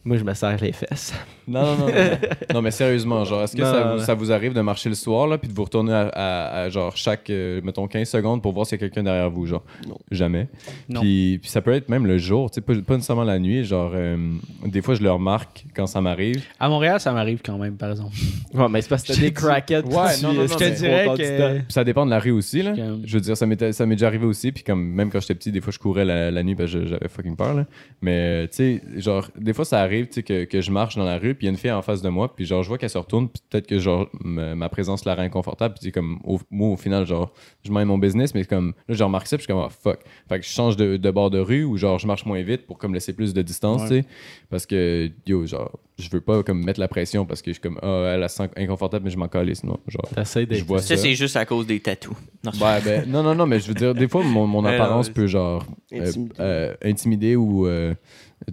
Moi je me serre les fesses Non, non, non. non, *laughs* non. Mais sérieusement, genre, est-ce que Non, ça, non, vous, non. ça vous arrive de marcher le soir, là, puis de vous retourner à, à- à, genre, chaque, euh, mettons, 15 secondes pour voir s'il y a quelqu'un derrière vous, genre? Non. Jamais. Non. Puis, puis ça peut être même le jour, tu sais, pas, pas nécessairement la nuit, genre, euh, des fois, je le remarque quand ça m'arrive. À Montréal, ça m'arrive quand même, par exemple. ouais mais c'est parce que t'as des te crackheads Ouais, qui non, non, Je te dirais que. Puis ça dépend de la rue aussi, là. Comme- Je veux dire, ça m'était- ça m'est déjà arrivé aussi, puis comme, même quand j'étais petit, des fois, je courais la, la nuit parce que j'avais fucking peur, là. Mais, tu sais, genre, des fois, ça arrive, tu sais, que, que je marche dans la rue, puis il y a une fille en face de moi, puis genre, je vois qu'elle se retourne, puis peut-être que, genre, ma présence la rend inconfortable, puis c'est comme, au- moi, au final, genre, je mène mon business, mais comme, là, je remarque ça, puis je suis comme, ah, fuck. Fait que je change de, de bord de rue, ou genre, je marche moins vite pour, comme, laisser plus de distance, Ouais. tu sais. Parce que, yo, genre, je veux pas, comme, mettre la pression, parce que je suis comme, ah, elle, elle se sent inconfortable, mais je m'en calisse, non. Genre, je vois Ça, ça. c'est juste à cause des tatous. Non, Ouais, ben, non, non, non, mais je veux dire, des fois, mon, mon *laughs* apparence non, peut, genre, euh, Intimider. euh, intimider ou euh,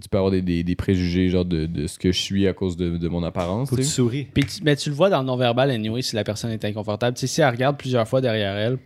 tu peux avoir des, des, des préjugés, genre, de, de ce que je suis à cause de, de mon apparence. faut que tu souris Puis tu- mais tu le vois dans le non-verbal, anyway, si la personne est inconfortable. Tu sais, si elle regarde plusieurs fois derrière elle,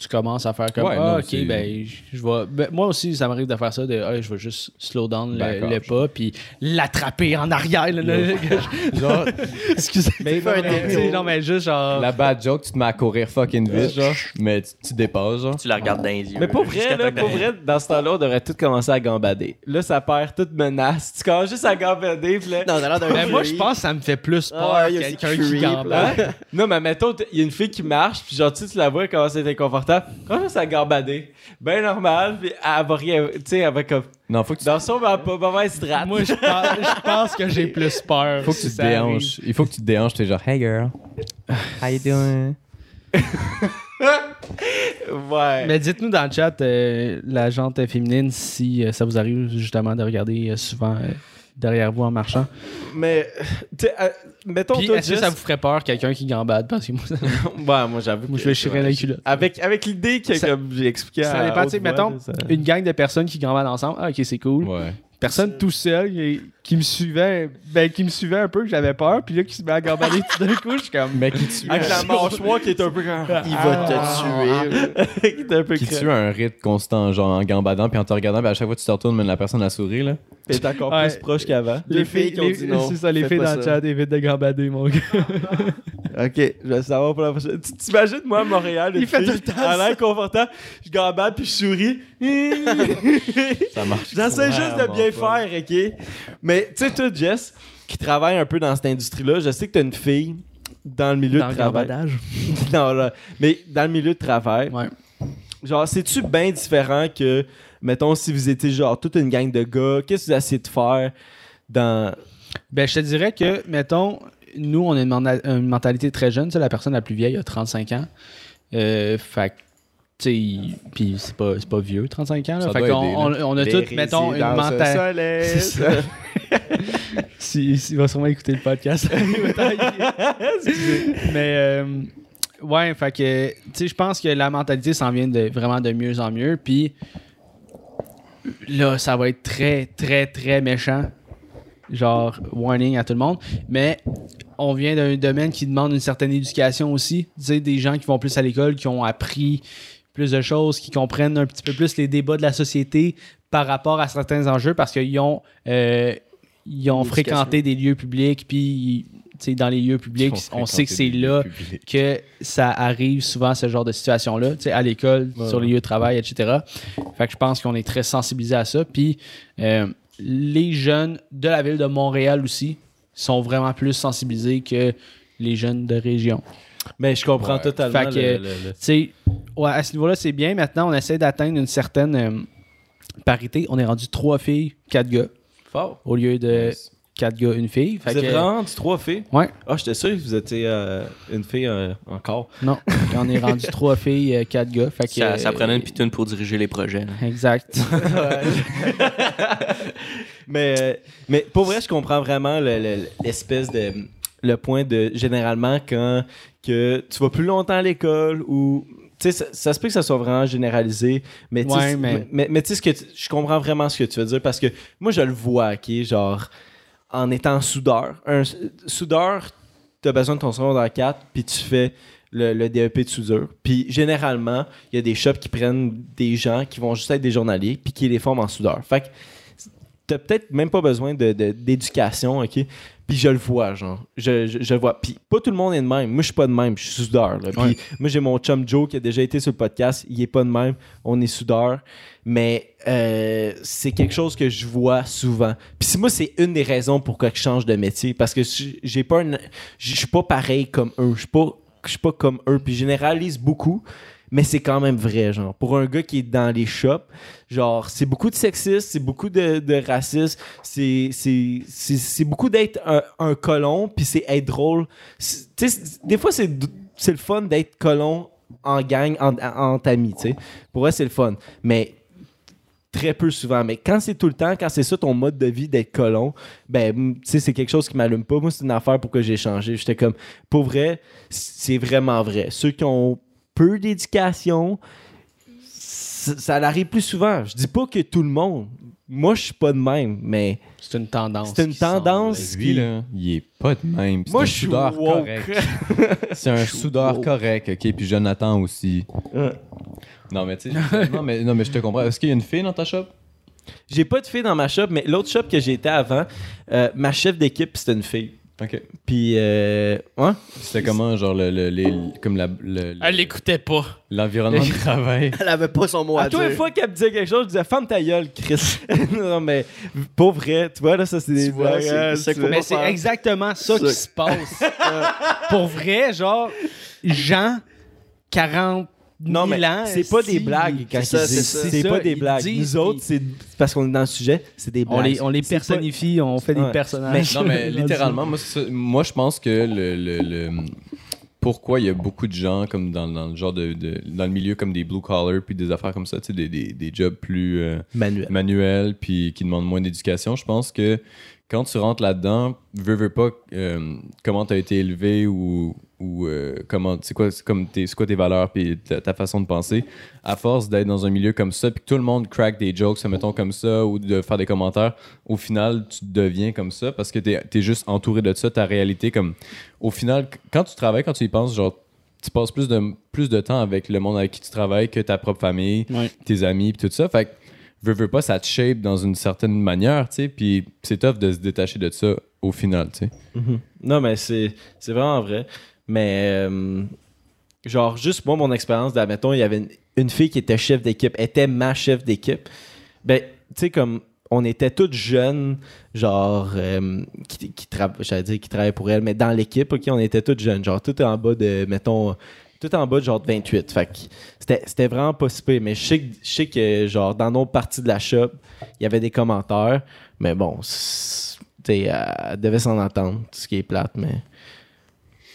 tu commences à faire comme Ouais, Ah, non, ok, c'est- ben, je je vais. ben, moi aussi, ça m'arrive de faire ça, de Ah, je vais juste slow down le, pas, puis l'attraper en arrière. là, là, *laughs* Genre, *laughs* Excusez. Mais- non, mais- non, mais juste genre. la bad joke, tu te mets à courir fucking vite, genre, mais tu, tu dépasses, genre. Tu la regardes dans les yeux. Mais pour vrai, là, pour vrai, dans ce temps-là, on devrait tout commencer à gambader. Là, ça perd toute menace. Tu commences juste à gambader, puis là... Non, l'air d'un Mais moi, je pense que ça me fait plus peur Ah, il y a quelqu'un qui gambade. là. Hein? Non, mais mettons, il y a une fille qui marche, puis genre, tu sais, tu la vois, elle commence à Comment ça gambader? Ben normal, puis elle va rien, tu sais, elle va comme... Non, faut que tu, Dans son pas mauvaise strate. Moi, je pense, je pense que j'ai plus peur. faut que tu te déhanches. Il faut que tu te déhanches, t'es genre, hey girl, *sighs* how you doing? *laughs* Ouais. Mais dites-nous dans le chat, euh, la jante féminine, si euh, ça vous arrive justement de regarder euh, souvent euh, derrière vous en marchant. Mais, tu sais, euh, mettons, Puis est-ce que ça vous ferait peur, quelqu'un qui gambade? Parce que moi, ça, *laughs* Ouais, moi, j'avoue moi, je vais chirer la culotte. Avec, avec l'idée que, Ça- comme j'ai expliqué ça à dépend, haute tu sais, mettons, ça- Une gang de personnes qui gambadent ensemble, ah, ok, c'est cool. Ouais. Personne tout seul qui me suivait, ben, qui me suivait un peu, que j'avais peur, puis là, qui se met à gambader tout d'un coup, je suis comme. Mais qui tue, Avec la mâchoire qui est un peu... Il va te tuer. *laughs* qui est un peu qui tue à un rythme constant, genre en gambadant, puis en te regardant, puis à chaque fois que tu te retournes, mais la personne a souri, là. Puis est encore Ouais. plus proche qu'avant. Les filles qui ont dit non, C'est ça, les filles dans le chat évitent de gambader, mon gars. *laughs* Ok, je vais savoir pour la prochaine. Tu t'imagines, moi, à Montréal, Il fait tout le temps à l'air confortable, je gambade puis je souris. *laughs* Ça marche. J'essaie juste de bien faire, ok? Mais, tu sais, toi, Jess, qui travaille un peu dans cette industrie-là, je sais que t'as une fille dans le milieu Dans de le travail. non, là, *laughs* mais dans le milieu de travail, Ouais. genre, c'est-tu bien différent que, mettons, si vous étiez genre toute une gang de gars, qu'est-ce que vous essayez de faire dans. Ben, je te dirais que, mettons, nous, on a une, mentalité très jeune. Tu sais, la personne la plus vieille a 35 ans. Euh, fait tu puis c'est pas, c'est pas vieux, 35 ans. Là. Fait aider, on, on a toutes, mettons, une mentalité. *laughs* *laughs* Si, si- il va sûrement écouter le podcast. *laughs* Mais, euh, ouais, fait que, tu sais, je pense que la mentalité s'en vient de, vraiment de mieux en mieux. Puis là, ça va être très, très, très méchant. Genre, warning à tout le monde. Mais on vient d'un domaine qui demande une certaine éducation aussi. Tu sais, des gens qui vont plus à l'école, qui ont appris plus de choses, qui comprennent un petit peu plus les débats de la société par rapport à certains enjeux parce qu'ils ont, euh, ils ont Une fréquenté des lieux publics, puis dans les lieux publics, on sait que c'est là que ça arrive souvent ce genre de situation-là, à l'école, sur les lieux de travail, etc. Fait que je pense qu'on est très sensibilisé à ça. Puis euh, les jeunes de la ville de Montréal aussi sont vraiment plus sensibilisés que les jeunes de région. Mais je comprends Ouais. totalement. Fait que, le- le- le- Tu sais, ouais, à ce niveau-là, c'est bien. Maintenant, on essaie d'atteindre une certaine euh, parité. On est rendu trois filles, quatre gars, Fort. au lieu de quatre gars, une fille. Fait Vous êtes que- vraiment rendu trois filles? Ouais. Ah, j'étais sûr que vous étiez euh, une fille euh, encore. Non, on est rendu trois filles, euh, quatre gars. Fait que, Ça, ça prenait une pitoune pour diriger les projets. là. Exact. *laughs* *laughs* Mais, mais pour vrai, je comprends vraiment le- le- l'espèce de. Le point de. Généralement, quand que tu vas plus longtemps à l'école ou. Tu sais, ça, ça se peut que ça soit vraiment généralisé, mais tu sais, Ouais, mais- mais, mais tu sais, ce que je comprends vraiment ce que tu veux dire parce que moi, je le vois, OK, genre, en étant soudeur. Un soudeur, tu as besoin de ton secondaire 4, puis tu fais le, le DEP de soudure. Puis généralement, il y a des shops qui prennent des gens qui vont juste être des journaliers, puis qui les forment en soudeur. Fait que t'as peut-être même pas besoin de- de- d'éducation, OK? Puis je le vois, genre. Je, je, je le vois. Puis pas tout le monde est de même. Moi, je suis pas de même. Je suis soudeur. là. Puis Ouais. moi, j'ai mon chum Joe qui a déjà été sur le podcast. Il est pas de même. On est soudeur. Mais euh, c'est quelque chose que je vois souvent. Puis moi, c'est une des raisons pourquoi je change de métier. Parce que je- j'ai pas Je suis pas pareil comme eux. Je suis pas, je suis pas comme eux. Puis je généralise beaucoup. Mais c'est quand même vrai, genre. Pour un gars qui est dans les shops, genre, c'est beaucoup de sexisme, c'est beaucoup de, de c'est, beaucoup d'être un, un colon, puis c'est être drôle. Tu sais, des fois, c'est, le fun d'être colon en gang, en, en, amis, tu sais. Pour vrai, c'est le fun. Mais très peu souvent. Mais quand c'est tout le temps, quand c'est ça ton mode de vie d'être colon, ben, tu sais, c'est quelque chose qui m'allume pas. Moi, c'est une affaire pour que j'ai changé. J'étais comme, pour vrai, c'est vraiment vrai. Ceux qui ont peu d'éducation, ça, ça arrive plus souvent. Je dis pas que tout le monde. Moi, je suis pas de même, mais C'est une tendance. c'est une tendance Lui, qui... là, il est pas de même. C'est Moi, un je suis soudeur woke. correct. *laughs* C'est un soudeur woke. correct, OK? Puis Jonathan aussi. Non, mais tu sais, non, mais, non, mais je te comprends. Est-ce qu'il y a une fille dans ta shop? J'ai pas de fille dans ma shop, mais l'autre shop que j'étais avant, euh, ma chef d'équipe, c'était une fille. OK. Puis, euh, ouais. C'était comment, genre, le, le- les, comme la, le- le- Elle l'écoutait pas. l'environnement de travail? *laughs* Elle avait pas son mot à, À dire. toi, une fois qu'elle me disait quelque chose, je disais Ferme ta gueule, Chris. *laughs* non, mais pour vrai, tu vois, là, ça, c'est des Tu vois, blagues, c'est- hein, c'est tu quoi- vois. Mais c'est faire. exactement ça Ça. qui se passe. Euh, pour vrai, genre, Jean, 40 Non, mais ans. c'est pas des blagues quand ça, c'est ça. C'est C'est pas des blagues. Nous autres, c'est parce qu'on est dans le sujet, c'est des blagues. On les, on les C'est pas- personnifie, on fait des personnages. Non, mais *laughs* littéralement, moi, je pense que le, le- le- pourquoi il y a beaucoup de gens comme dans, dans le genre de, de- dans le milieu comme des blue collar puis des affaires comme ça, tu sais, des, des, des jobs plus euh, Manuel. manuels puis qui demandent moins d'éducation. Je pense que quand tu rentres là-dedans, veux, veux pas euh, comment tu as été élevé ou, ou euh, comment c'est quoi comme tes, c'est quoi tes valeurs puis ta, ta façon de penser? À force d'être dans un milieu comme ça puis que tout le monde crack des jokes mettons comme ça ou de faire des commentaires au final tu deviens comme ça parce que tu es, juste entouré de ça ta réalité comme au final quand tu travailles quand tu y penses genre tu passes plus de plus de temps avec le monde avec qui tu travailles que ta propre famille Ouais. tes amis puis tout ça fait que veux, veux pas, ça te shape dans une certaine manière, tu sais, puis c'est tough de se détacher de ça au final, tu sais. Mhm. Non, mais c'est c'est vraiment vrai. Mais, euh, genre, juste moi, mon expérience, admettons, il y avait une, fille qui était chef d'équipe, était ma chef d'équipe. Ben, tu sais, comme on était toutes jeunes, genre, euh, qui, qui, dire qui travaillaient pour elle, mais dans l'équipe, OK, on était toutes jeunes, genre, tout en bas de, mettons, tout en bas de genre de 28. Fait c'était, vraiment pas si. Mais je sais, que- je sais que, genre, dans nos parties de la shop, il y avait des commentaires, mais bon, tu elle devait s'en entendre, ce qui est plate, mais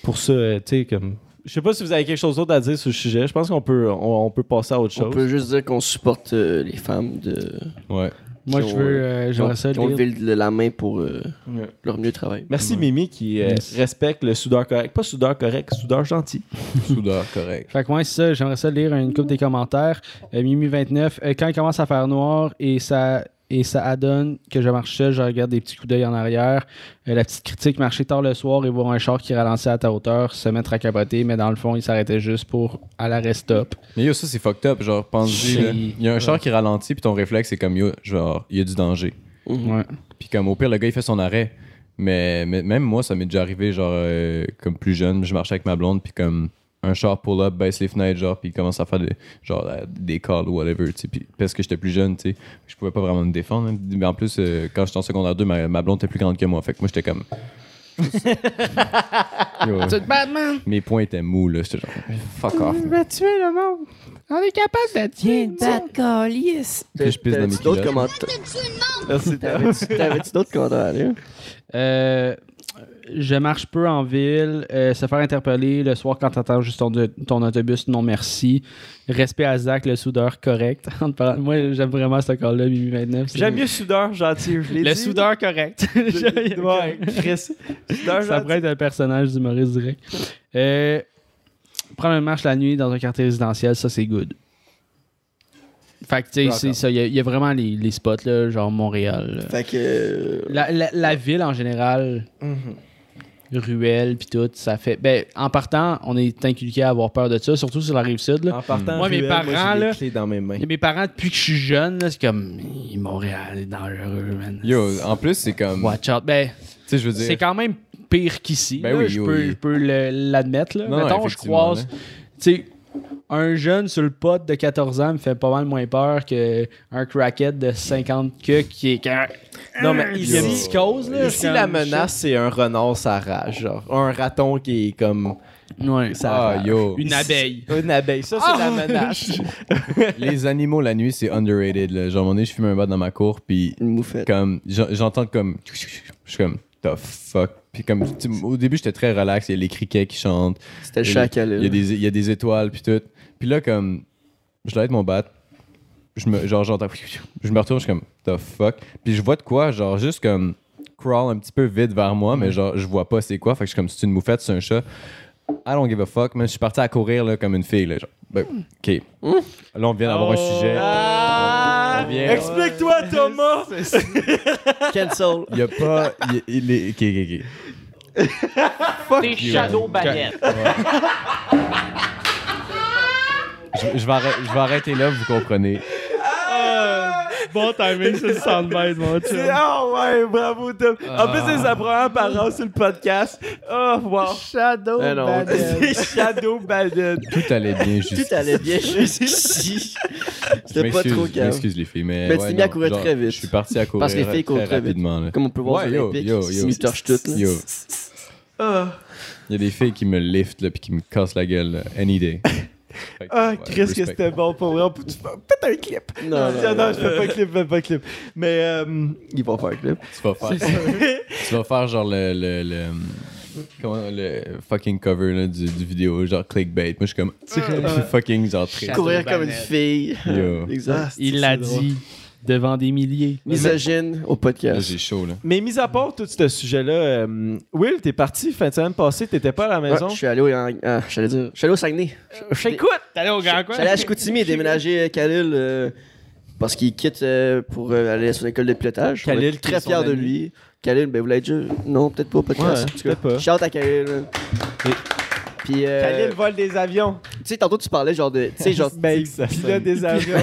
pour ça, euh, tu sais, comme. Je sais pas si vous avez quelque chose d'autre à dire sur le sujet. Je pense qu'on peut, on, on peut passer à autre On chose. peut juste dire qu'on supporte euh, les femmes de. Ouais. Moi, je veux, euh, j'aimerais ça qui ont levé le- la main pour euh, Ouais. leur mieux travail. Merci Mimi qui euh, Yes. respecte le soudeur correct. Pas soudeur correct, soudeur gentil. *laughs* Soudeur, correct. Fait que moi, c'est ça, j'aimerais ça lire une coupe des commentaires. Euh, Mimi29, euh, quand il commence à faire noir et ça, et ça adonne que je marche seul, je regarde des petits coups d'œil en arrière. Euh, la petite critique, marcher tard le soir et voir un char qui ralentit à ta hauteur, se mettre à capoter, mais dans le fond, il s'arrêtait juste pour à l'arrêt stop. Mais yo, ça, c'est fucked up. Genre, là. Il y a un char qui ralentit, puis ton réflexe, c'est comme yo, genre, il y a du danger. Mhm. Ouais. Puis comme au pire, le gars, il fait son arrêt. Mais, mais même moi, ça m'est déjà arrivé, genre, euh, comme plus jeune, je marchais avec ma blonde, puis comme un char pull-up, baisse les fenêtres, genre, puis il commence à faire des, genre, euh, des calls ou whatever, tu sais. Puis parce que j'étais plus jeune, tu sais, je pouvais pas vraiment me défendre. hein. Mais en plus, euh, quand j'étais en secondaire 2, ma, ma blonde était plus grande que moi. Fait que moi, j'étais comme, *laughs* Batman! mes points étaient mous, là. J'étais genre, fuck off. man. va tuer le monde! On est capable de tuer le monde! Puis je pisse dans mes T'avais-tu d'autres culottes. commentaires? Merci, T'avais-tu d'autres commentaires à lire? Euh, je marche peu en ville. euh, se faire interpeller le soir quand t'attends juste ton, ton autobus, non merci. Respect à Zach, le soudeur correct. *laughs* Moi, j'aime vraiment ce corps-là, Mimi 29. c'est- J'aime mieux soudeur gentil, je l'ai Le dit. soudeur correct. *laughs* Ouais, *laughs* Chris. Soudeur Ça pourrait être un personnage d'humoriste direct. Euh, prendre une marche la nuit dans un quartier résidentiel, ça, c'est good. Fait que, tu sais, c'est ça. Il y a- il y, a vraiment les, les spots, là, genre Montréal. là. Fait que. euh, La, la- la ville, en général, ruelle, puis tout, ça fait... Ben, en partant, on est inculqué à avoir peur de ça, surtout sur la Rive-Sud, là. En partant, Moi, mes parents, là- clés dans mes mains. Mes parents, depuis que je suis jeune, là, c'est comme... Montréal est dangereux, man. Yo, en plus, c'est comme. Watch out. Ben, Tu sais, je veux dire. c'est quand même pire qu'ici. Ben oui, je, oui, peux, oui. je peux l'admettre. là. Non, Mettons, je croise. Tu sais, un jeune sur le pot de 14 ans me fait pas mal moins peur qu'un crackhead de 50 que qui est. Non, mais il y a une ici, psychose, là. ici comme- la menace, c'est un renard, ça rage. Genre. Un raton qui est comme. Ouais. Ça Ah, rage. yo. Une abeille. *laughs* Une abeille. Ça, c'est la menace. *laughs* Les animaux la nuit, c'est underrated. Là. Genre, à un moment donné, je fume un bat dans ma cour, puis comme j'en- j'entends comme. Je suis comme, the fuck? Puis comme, au début, j'étais très relax. Il y a les criquets qui chantent. C'était Khalil. Il y, a des, il y a des étoiles, puis tout. Puis là, comme, je dois être mon bat. Je me, genre, j'entends. Je me retourne, je suis comme, the fuck? Puis je vois de quoi, genre, juste comme, crawl un petit peu vite vers moi, mais genre, je vois pas c'est quoi. Fait que je suis comme, c'est une moufette, c'est un chat. I don't give a fuck, mais je suis parti à courir là, comme une fille. Là, genre, ben, ok. Là, on vient d'avoir un sujet. Ah! On vient- Explique-toi, Thomas! *laughs* Cancel. Il y a pas. Il, il est. Ok, ok, ok. *laughs* Des shadow baguettes. Je, je vais arrêter, je vais arrêter là, vous comprenez. Bon timing, c'est le soundbite, mon C'est- Ah ouais, bravo, Tom. En plus, c'est sa première parole sur le podcast. Oh, wow. Shadow Ah. Baguette. *laughs* C'est Shadow Baden. Tout allait bien juste. Tout allait bien *laughs* jusqu'ici. Je C'était pas trop calme. m'excuse les filles, mais. Mais tu ouais, t'es mis à courir genre, très vite. Je suis parti à courir. Parce que les filles courent très très vite. rapidement. là. Comme on peut voir Ouais, yo, Olympiques, yo, ils yo. nous torchent toutes. là. Yo, Ah, il y a des filles qui me liftent là, puis qui me cassent la gueule là, any day. *laughs* Ah ouais, Chris, que c'était bon pour vrai. On peut- tu fais- Peut-être un clip. Non, non, non, non, je fais pas un clip, je fais pas un clip. Mais, euh, Ils vont faire un clip. Tu vas faire. *laughs* tu vas faire genre le. le, le comment le fucking cover là, du, du vidéo, genre clickbait. Moi je suis comme. *laughs* Je suis fucking genre très. Courir comme une fille. Yo. Exact. Il l'a dit devant des milliers. Misogyne au podcast. j'ai chaud là. mais mis à part tout ce sujet-là, euh, Will, t'es parti fin de semaine passée, t'étais pas à la Ouais, maison? je suis allé au, ah, j'allais dire, je suis allé au Saguenay. J'écoute! T'allais au grand Je suis allé à Chicoutimi *laughs* déménager Khalil euh, parce qu'il quitte euh, pour euh, aller à son école de pilotage. Khalil, très fier de lui. Khalil, ben vous l'avez déjà. Non, peut-être pas au podcast. Ouais, peut-être pas. Shout à Khalil. Puis, euh, Khalil vole des avions. tu sais, tantôt tu parlais genre de. Tu sais, genre. *laughs* Ben, il pilote des *laughs* avions.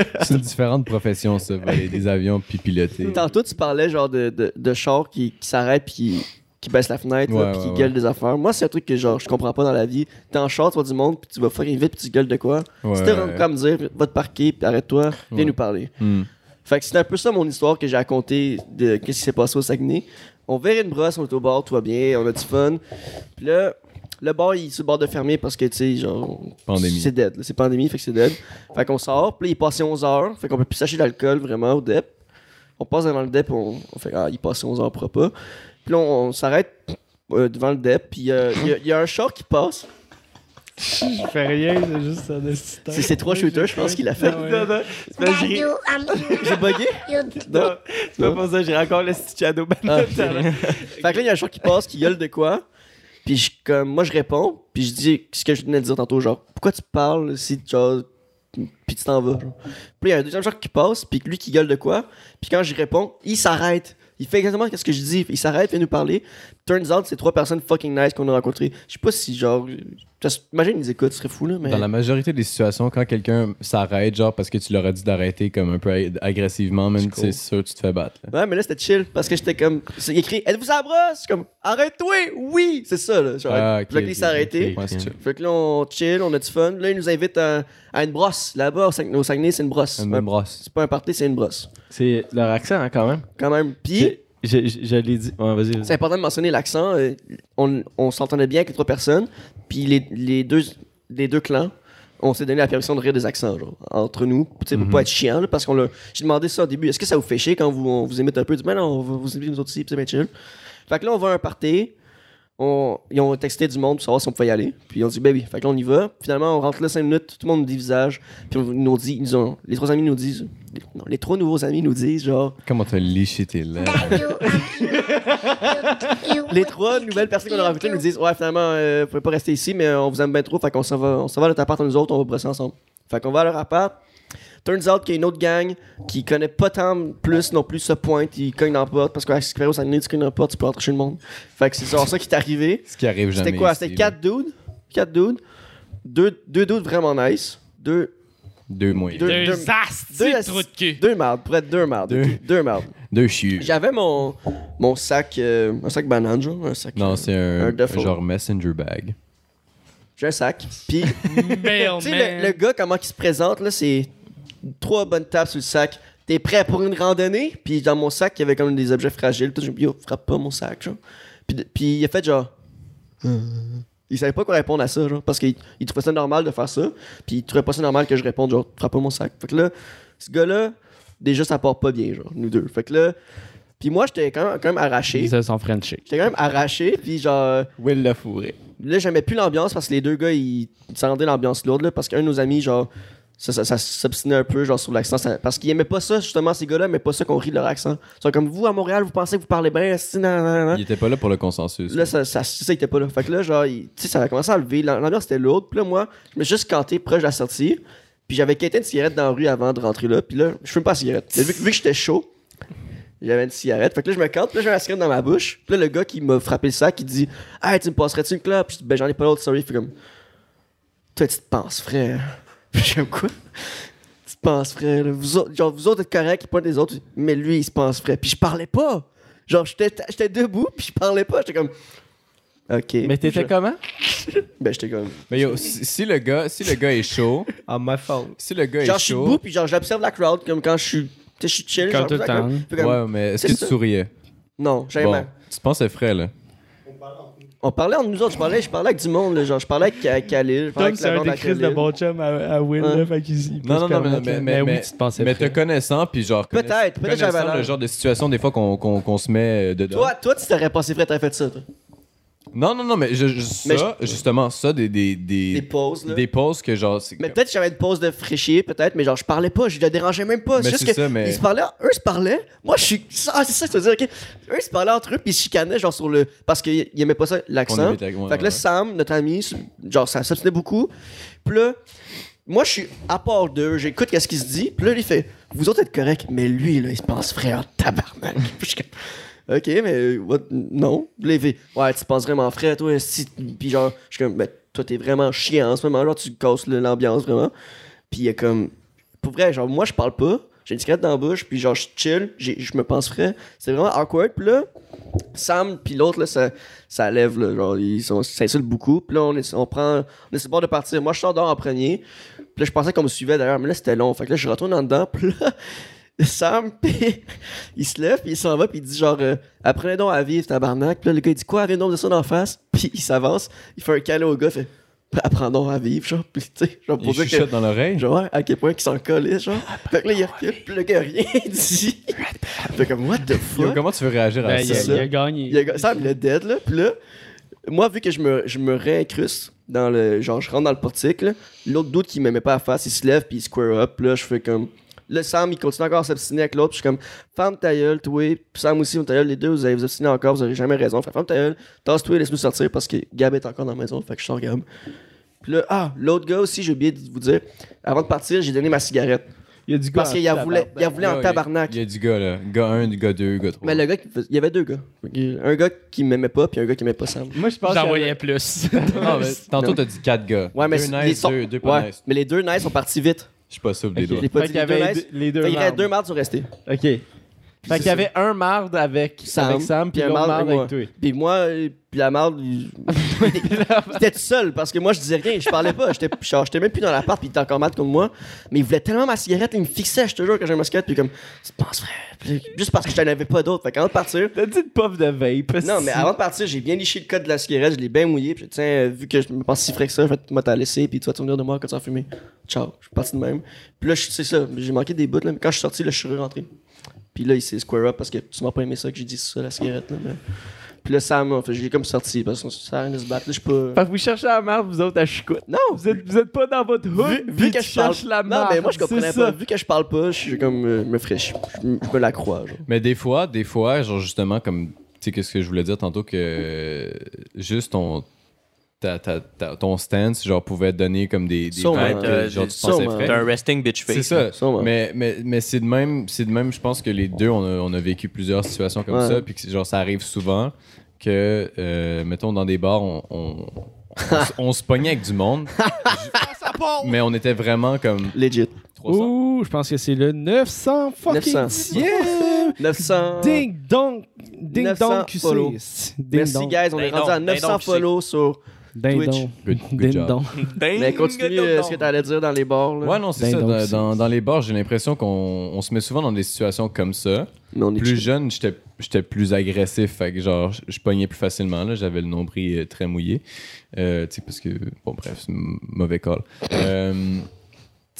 *laughs* C'est une différente profession ça, voler des avions puis piloter. Tantôt tu parlais genre de, de, de chars qui, qui s'arrêtent puis qui, baissent la fenêtre là, puis ouais, qui ouais. gueulent des affaires. Moi, c'est un truc que genre je comprends pas dans la vie. T'es en char, tu vois du monde puis tu vas fucking vite puis tu gueules de quoi? Si t'es comme dire, va te parquer puis arrête-toi, viens nous parler. Hmm. Fait que c'est un peu ça mon histoire que j'ai raconté de qu'est-ce qui s'est passé au Saguenay. On verrait une brosse, on est au bord, tout va bien, on a du fun. Puis là, le bar, il est sur le bord de fermer parce que, tu sais, genre. Pandémie. C'est dead, c'est pandémie, fait que c'est dead. Fait qu'on sort, puis là, il est passé 11 heures, fait qu'on peut plus s'acheter d'alcool vraiment au DEP. On passe devant le DEP, on, on fait, ah, il est passé 11 heures, pas. Puis là, on, on s'arrête euh, devant le DEP, puis euh, il y a- il y, a un char qui passe. Je fais rien, c'est juste un assistant. C'est ces trois shooters, je pense qu'il a fait. Non, non, c'est pas- j'ai- bugué? non, c'est pas pour ça, j'ai encore le petit Shadow Ah. Fait que là, il y a un char qui passe, qui gueule de quoi. Puis je, comme, moi, je réponds, puis je dis ce que je venais de dire tantôt, genre, pourquoi tu parles si, genre, puis tu t'en vas, genre. Puis il y a un deuxième char qui passe, puis lui qui gueule de quoi. Puis quand j'y réponds, il s'arrête. Il fait exactement ce que je dis. Il s'arrête, vient nous parler. Turns out, c'est trois personnes fucking nice qu'on a rencontrées. Je sais pas si, genre, imagine, ils écoutent, ce serait fou, là, mais. Dans la majorité des situations, quand quelqu'un s'arrête, genre parce que tu leur as dit d'arrêter comme un peu ag- agressivement, même cool. c'est sûr tu te fais battre. là. Ouais, mais là, c'était chill, parce que j'étais comme. C'est écrit, êtes-vous à la brosse? Comme, arrête-toi! Oui! C'est ça, là. Genre, Ah, ok, Puis là, il ok, s'est arrêté. ok. Ouais, c'est chill. Fait que là, on chill, on a du fun. Là, il nous invite à, à une brosse. Là-bas, au Saguenay, c'est une brosse. Une C'est même pas- brosse. C'est pas un party, c'est une brosse. C'est leur accent, hein, quand même. Quand même. Puis, Ouais, vas-y. vas-y. C'est important de mentionner l'accent. euh, on on s'entendait bien avec les trois personnes. Puis les, les, deux, les deux clans, on s'est donné la permission de rire des accents, genre, entre nous. Tu sais, pour pas être chiant, là, parce qu'on l'a. J'ai demandé ça au début. Est-ce que ça vous fait chier quand vous, on vous imite un peu? Du ben non, on va vous imiter nous autres aussi, puis c'est bien chill. Fait que là, on va à un party. On, ils ont texté du monde pour savoir si on pouvait y aller. Puis on dit, ben oui. Fait que là, on y va. Finalement, on rentre là 5 minutes. Tout le monde nous dit visage. Puis on nous dit, ils nous ont, les trois amis nous disent, non, les trois nouveaux amis nous disent, genre, Comment t'as liché tes lèvres? les trois nouvelles personnes qu'on a rencontrées nous disent Ouais, finalement, euh, vous pouvez pas rester ici, mais on vous aime bien trop, fait qu'on s'en va, on s'en va à notre appart nous autres, on va brosser ensemble. Fait qu'on va à leur appart. Turns out qu'il y a une autre gang qui connaît pas tant plus non plus ce point, ils cognent dans la porte parce qu'à Square ça tu cognes dans la porte, tu peux rentrer chez le monde. Fait que c'est genre ça qui est arrivé. Ce qui arrive jamais. C'était quoi C'était là. 4 dudes 4 dudes. Deux, deux dudes vraiment nice. Deux, Deux moyens. Deux- Deux, deux- de trous de cul. deux mardes, pour être deux mardes. Deux. Deux mardes. Deux chieux. J'avais mon, mon sac, euh, un sac banane, genre. Un sac, Non, c'est un, un genre messenger bag. J'ai un sac. Puis. *laughs* Tu sais, le, le gars, comment il se présente, là, c'est trois bonnes tapes sur le sac. T'es prêt pour une randonnée? Puis dans mon sac, il y avait comme des objets fragiles. Tout, je me dis, yo, frappe pas mon sac, genre. Puis, de- puis il a fait genre. Euh. Il savait pas quoi répondre à ça, genre, parce qu'il il trouvait ça normal de faire ça. Puis il trouvait pas ça normal que je réponde, genre, frappe pas mon sac. Fait que là, ce gars-là, déjà, ça part pas bien, genre, nous deux. Fait que là. Puis moi, j'étais quand même, quand même arraché. Ils se sont Frenchés. J'étais quand même arraché, puis genre. Will l'a fourré. Là, j'aimais plus l'ambiance parce que les deux gars, ils, ils s'en rendaient l'ambiance lourde, là, parce qu'un de nos amis, genre, ça, ça, ça s'obstinait un peu, genre, sur l'accent. ça- Parce qu'ils aimaient pas ça, justement, ces gars-là, mais pas ça qu'on rit de leur accent. Ils sont comme, vous, à Montréal, vous pensez que vous parlez bien, esti, nan, nan, nan, nan. Il était pas là pour le consensus. Là, ça, ça, ça, il était pas là. Fait que là, genre, tu sais, ça a commencé à lever. L'am- L'ambiance était lourde. Puis là, moi, je me suis juste canté proche de la sortie. Puis j'avais quitté une cigarette dans la rue avant de rentrer là. Puis là, je fume pas la cigarette. Vu, que- vu que j'étais chaud, j'avais une cigarette. Fait que là, je me cante. Puis là, j'ai la cigarette dans ma bouche. Puis là, le gars qui m'a frappé le sac, il dit Hey, tu me passerais-tu une clope Puis je dis Ben, j'en ai pas d'autre, sorry. Il fait comme Toi, tu te penses, frère. Comme quoi? Tu penses, frère. là? Vous autres, genre, vous autres êtes corrects, pas des autres. Mais lui, il se pense, frère. Puis je parlais pas. Genre, j'étais debout, puis je parlais pas. J'étais comme Ok. Mais t'étais Je- comment? *laughs* Ben, j'étais comme. Mais yo, si, si le gars, si le gars est chaud, *laughs* Ah, my fault. si le gars Genre, est je suis chaud, debout, puis genre, j'observe la crowd, comme quand je suis. Tu sais, je suis chill. Genre, tout le temps. comme- ouais, mais est-ce que tu souriais? Non, jamais. Bon, tu pensais frais, là. On parlait entre nous autres, je parlais, je parlais avec du monde, là, genre, je parlais avec Ka- Khalil, je parlais Tom, avec c'est la un à des crises de bon chum à, à Will, Hein? là, fait qu'il il peut Non, non, non, mais, oui, mais- tu te pensais mais te connaissant, puis genre. Peut-être, connaiss- peut-être j'avais le genre de situation, des fois, qu'on qu'on- qu'on se met dedans. Toi, toi, tu t'aurais pensé frais, t'aurais fait ça, toi. Non, non, non, mais, je, je- Mais ça, justement, ça, des. Des, des, Des pauses, là. des pauses que genre. c'est Mais comme- peut-être que j'avais une pause de fraîchier, peut-être, mais genre, je parlais pas, je le dérangeais même pas. Mais C'est juste c'est que ça, mais- ils se parlaient, eux se parlaient. Moi, je suis. Ah, c'est ça que je veux dire, ok. Eux se parlaient entre eux, puis ils se chicanaient, genre, sur le. Parce qu'ils ils aimaient pas ça, l'accent. imite avec- ouais, fait que là, ouais. Sam, notre ami, genre, ça s'obstinait beaucoup. Puis là, moi, je suis à part d'eux, j'écoute qu'est-ce qu'il se dit. Puis là, il fait Vous autres êtes corrects, mais lui, là, il se pense frère tabarnak. Puis je suis comme, Ok, mais what? non? Là, il Ouais, tu penses vraiment frère, toi. Si... Puis genre, je suis comme Ben, toi, t'es vraiment chiant en ce moment. Genre, tu casses l'ambiance vraiment. Puis il est comme Pour vrai, genre, moi, je parle pas. J'ai une cigarette dans la bouche, puis genre, je chill, je me pense frais. C'est vraiment awkward. Puis là, Sam, puis l'autre, là, ça, ça lève, là, genre, ils s'insultent beaucoup. Puis là, on, est, on prend, on bord de partir. Moi, je sors dehors en premier. Puis là, je pensais qu'on me suivait d'ailleurs, mais là, c'était long. Fait que là, je retourne en dedans. Puis là, Sam, *laughs* puis il se lève, puis il s'en va, puis il dit genre, euh, apprenez donc à vivre, tabarnak. Puis là, le gars, il dit quoi, viens donc de ça d'en face? *laughs* Puis il s'avance, il fait un câlin au gars, fait, apprends donc à vivre, genre, puis tu sais, genre, Il pour dire que. dans l'oreille. Genre, à quel point qu'il s'en collait, genre. Fait que là, il recule, puis le gars, a rien *laughs* dit. fait comme, what the Yo, fuck? comment tu veux réagir à Ben, il, a, ça? ça. il a gagné. Il a, Sam, il est dead, là. Puis là, moi, vu que je me, je me réincruste dans le. Genre, je rentre dans le portique, là. L'autre doute qui m'aimait pas à face, il se lève, puis il square up. Puis là, je fais comme. Là, Sam, il continue encore à s'obstiner avec l'autre. Puis je suis comme, femme ta gueule, toi. Puis Sam aussi, ta gueule, les deux, vous allez vous obstiner encore, vous avez jamais raison. Fait femme ta gueule, tasse-toi, laisse-nous sortir parce que Gab est encore dans la maison. Fait que je sors Gab. Puis là, ah, l'autre gars aussi, j'ai oublié de vous dire. Avant de partir, j'ai donné ma cigarette. Il y a du gars. Parce qu'il en voulait, il en voulait en il y a- tabarnak. Il y a du gars, là. Gars 1, du gars 2, gars 3. Mais le gars, qui il y avait deux gars. Un gars qui m'aimait pas, puis un gars qui aimait pas Sam. Moi, je pense J'en que- voyais plus. Non, mais tantôt, t'as dit 4 gars. Ouais, mais deux c'est- nice, les sont- deux, deux pas ouais, nice. mais les deux nice sont partis vite. Je suis pas sûr des Ok. doigts. Je l'ai pas Fait dit, qu'il y les deux avait nice. deux- les deux mardes. deux mardes sont restés. OK. Fait qu'il y avait un marde avec Sam, avec Sam puis un marde avec avec toi. Puis moi, puis la marde, il- *laughs* j'étais tout seul parce que moi, je disais rien, je parlais pas. J'étais j'étais même plus dans l'appart, puis il était encore mal contre moi. Mais il voulait tellement ma cigarette, il me fixait, je te jure, quand j'ai ma cigarette, puis comme, tu penses? Puis Juste parce que je n'en avais pas d'autres. Fait qu'avant de partir, T'as dit une puff de vape. non, mais avant de partir, j'ai bien liché le code de la cigarette, je l'ai bien mouillé, puis tiens, euh, vu que je me pense si frais que ça, je vais te- moi t'as laissé, puis tu vas te souvenir de moi quand tu vas fumer. Ciao, je suis parti de même. Puis là, c'est ça, j'ai manqué des bouts, là, mais quand je suis sorti, là, je suis rentré. Puis là, il s'est square up parce que tu m'as pas aimé ça que j'ai dit ça, la cigarette, là. mais- Puis là, Sam, fait, j'ai comme sorti parce que ça sert à rien de se battre, là, je suis pas. Fait que vous cherchez la marde, vous autres, à Chicoute. Non! Vous êtes, vous êtes pas dans votre hood, Vu, que je parle cherches la Non, marde. mais moi je comprenais pas. ça. Vu que je parle pas, je suis comme euh, me fraîche. Je, je me la crois. Genre. Mais des fois, des fois, genre justement, comme, tu sais, qu'est-ce que je voulais dire tantôt, que euh, juste ton, ta, ta- ta- ton stance, genre, pouvait donner comme des, des vibes que, genre, tu pensais frais. T'as un resting bitch face. C'est ça. Mais, mais, mais c'est de même, c'est de même, je pense que les deux, on a, on a vécu plusieurs situations comme Ouais. ça, puis que genre, ça arrive souvent que, euh, mettons, dans des bars, on, on, on, s- on se pognait avec du monde, *laughs* *laughs* mais on était vraiment comme Legit. 300. Ouh, je pense que c'est le 900 fucking 900. Yeah! 900. Ding dong! Ding 900 dong QC. Ding Merci, dong. guys. On est Ding rendu à dong, 900 ding dong, follow sur. Good, good dong. Ding, *laughs* Mais continue euh, ce que t'allais dire dans les bars. Là. Ouais, non, c'est ça. Dans, dans- dans les bars, j'ai l'impression qu'on on se met souvent dans des situations comme ça. Mais on est Plus chill. jeune, j'étais j'étais plus agressif. Fait que genre, je- pognais plus facilement. là. J'avais le nombril euh, très mouillé. Euh, tu sais, parce que, bon, bref, c'est un mauvais call. Euh, tu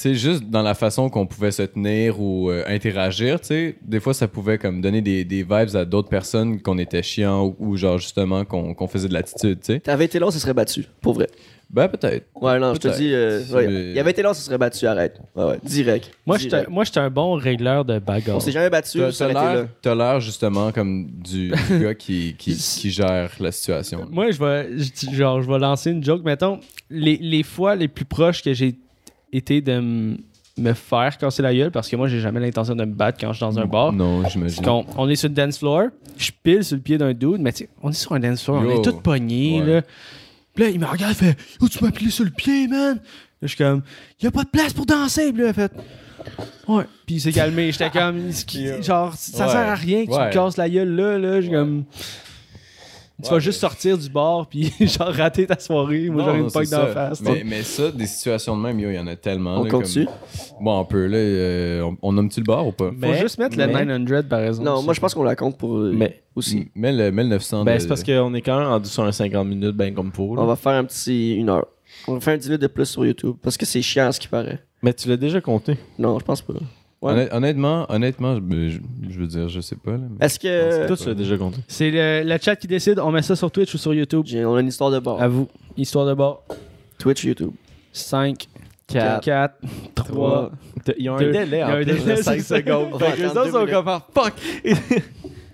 sais, juste dans la façon qu'on pouvait se tenir ou euh, interagir, tu sais, des fois, ça pouvait comme donner des, des vibes à d'autres personnes qu'on était chiant ou, ou genre, justement, qu'on qu'on faisait de l'attitude, tu sais. T'avais été là, on se serait battu. Pour vrai. Ben, peut-être. Ouais, non, je te dis. euh, ouais. Il avait été là, on se serait battu. Arrête. Ouais, ouais. Direct. Moi, j'étais un bon régleur de bagarre. On s'est jamais battu. T'as l'air- justement, comme du, du *laughs* gars qui, qui, qui gère la situation. Moi, je vais, genre, je vais lancer une joke. Mettons, les, les fois les plus proches que j'ai été de me faire casser la gueule, parce que moi, j'ai jamais l'intention de me battre quand je suis dans un bar. Non, j'imagine. qu'on on est sur le dance floor, je pile sur le pied d'un dude, mais tu sais, on est sur un dance floor, on est tous pognés, Ouais. là. Puis là, il me regarde, il fait Yo, tu m'as pilé sur le pied, man? Là, je suis comme Y a pas de place pour danser, Puis là, il fait Ouais. Puis il s'est calmé, j'étais comme *laughs* Genre, ça Ouais. sert à rien que tu me casses la gueule là, là. J'ai comme. Tu vas Ouais, juste mais- sortir du bar, puis *laughs* genre rater ta soirée. Moi, j'aurais une poque d'en face. Mais, mais ça, des situations de même, yo, il y en a tellement. On là, continue. comme- Bon, on peut, là. euh, on, on nomme-tu le bar ou pas? Faut Mais- juste mettre le mais- 900 par exemple. Non, moi, je pense qu'on la compte pour. euh, Mais- Aussi. Mets le, le 900. Ben, de- c'est parce qu'on est quand même rendu sur un 50 minutes, ben comme faut. là. On va faire un petit. Une heure. On va faire un 10 minutes de plus sur YouTube. Parce que c'est chiant, ce qui paraît. Mais tu l'as déjà compté? Non, je pense pas. Ouais. Honnêtement, honnêtement, je, je- je veux dire, je sais pas. Là, mais- Est-ce que. Toi, tu l'as déjà compté. C'est le, le chat qui décide. On met ça sur Twitch ou sur YouTube? J'ai- On a une histoire de bar. À vous. Histoire de bar. Twitch, YouTube? 5, Quatre. 4, 3. Ils ont un Deux. délai Il y a en un plus délai, de 5 c'est ça. secondes. Attendre autres sont comme fuck.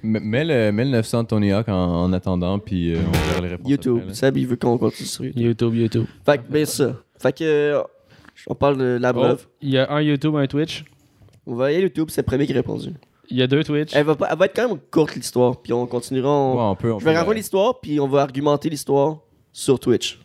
Mets le, mets le 900 de Tony Hawk en, en attendant, puis euh, on verra les réponses. YouTube. après. Seb, il veut qu'on continue sur YouTube. YouTube, YouTube. Fait que, ben ça. Fait que. euh, On parle de la Oh, breuve. il y a un YouTube, un Twitch. On va aller à YouTube, c'est le premier qui a répondu. Il y a deux Twitch. Elle va, pas, elle va être quand même courte l'histoire, puis on continuera. on- Ouais, on peut. on Je vais peut- raconter l'histoire, puis on va argumenter l'histoire sur Twitch.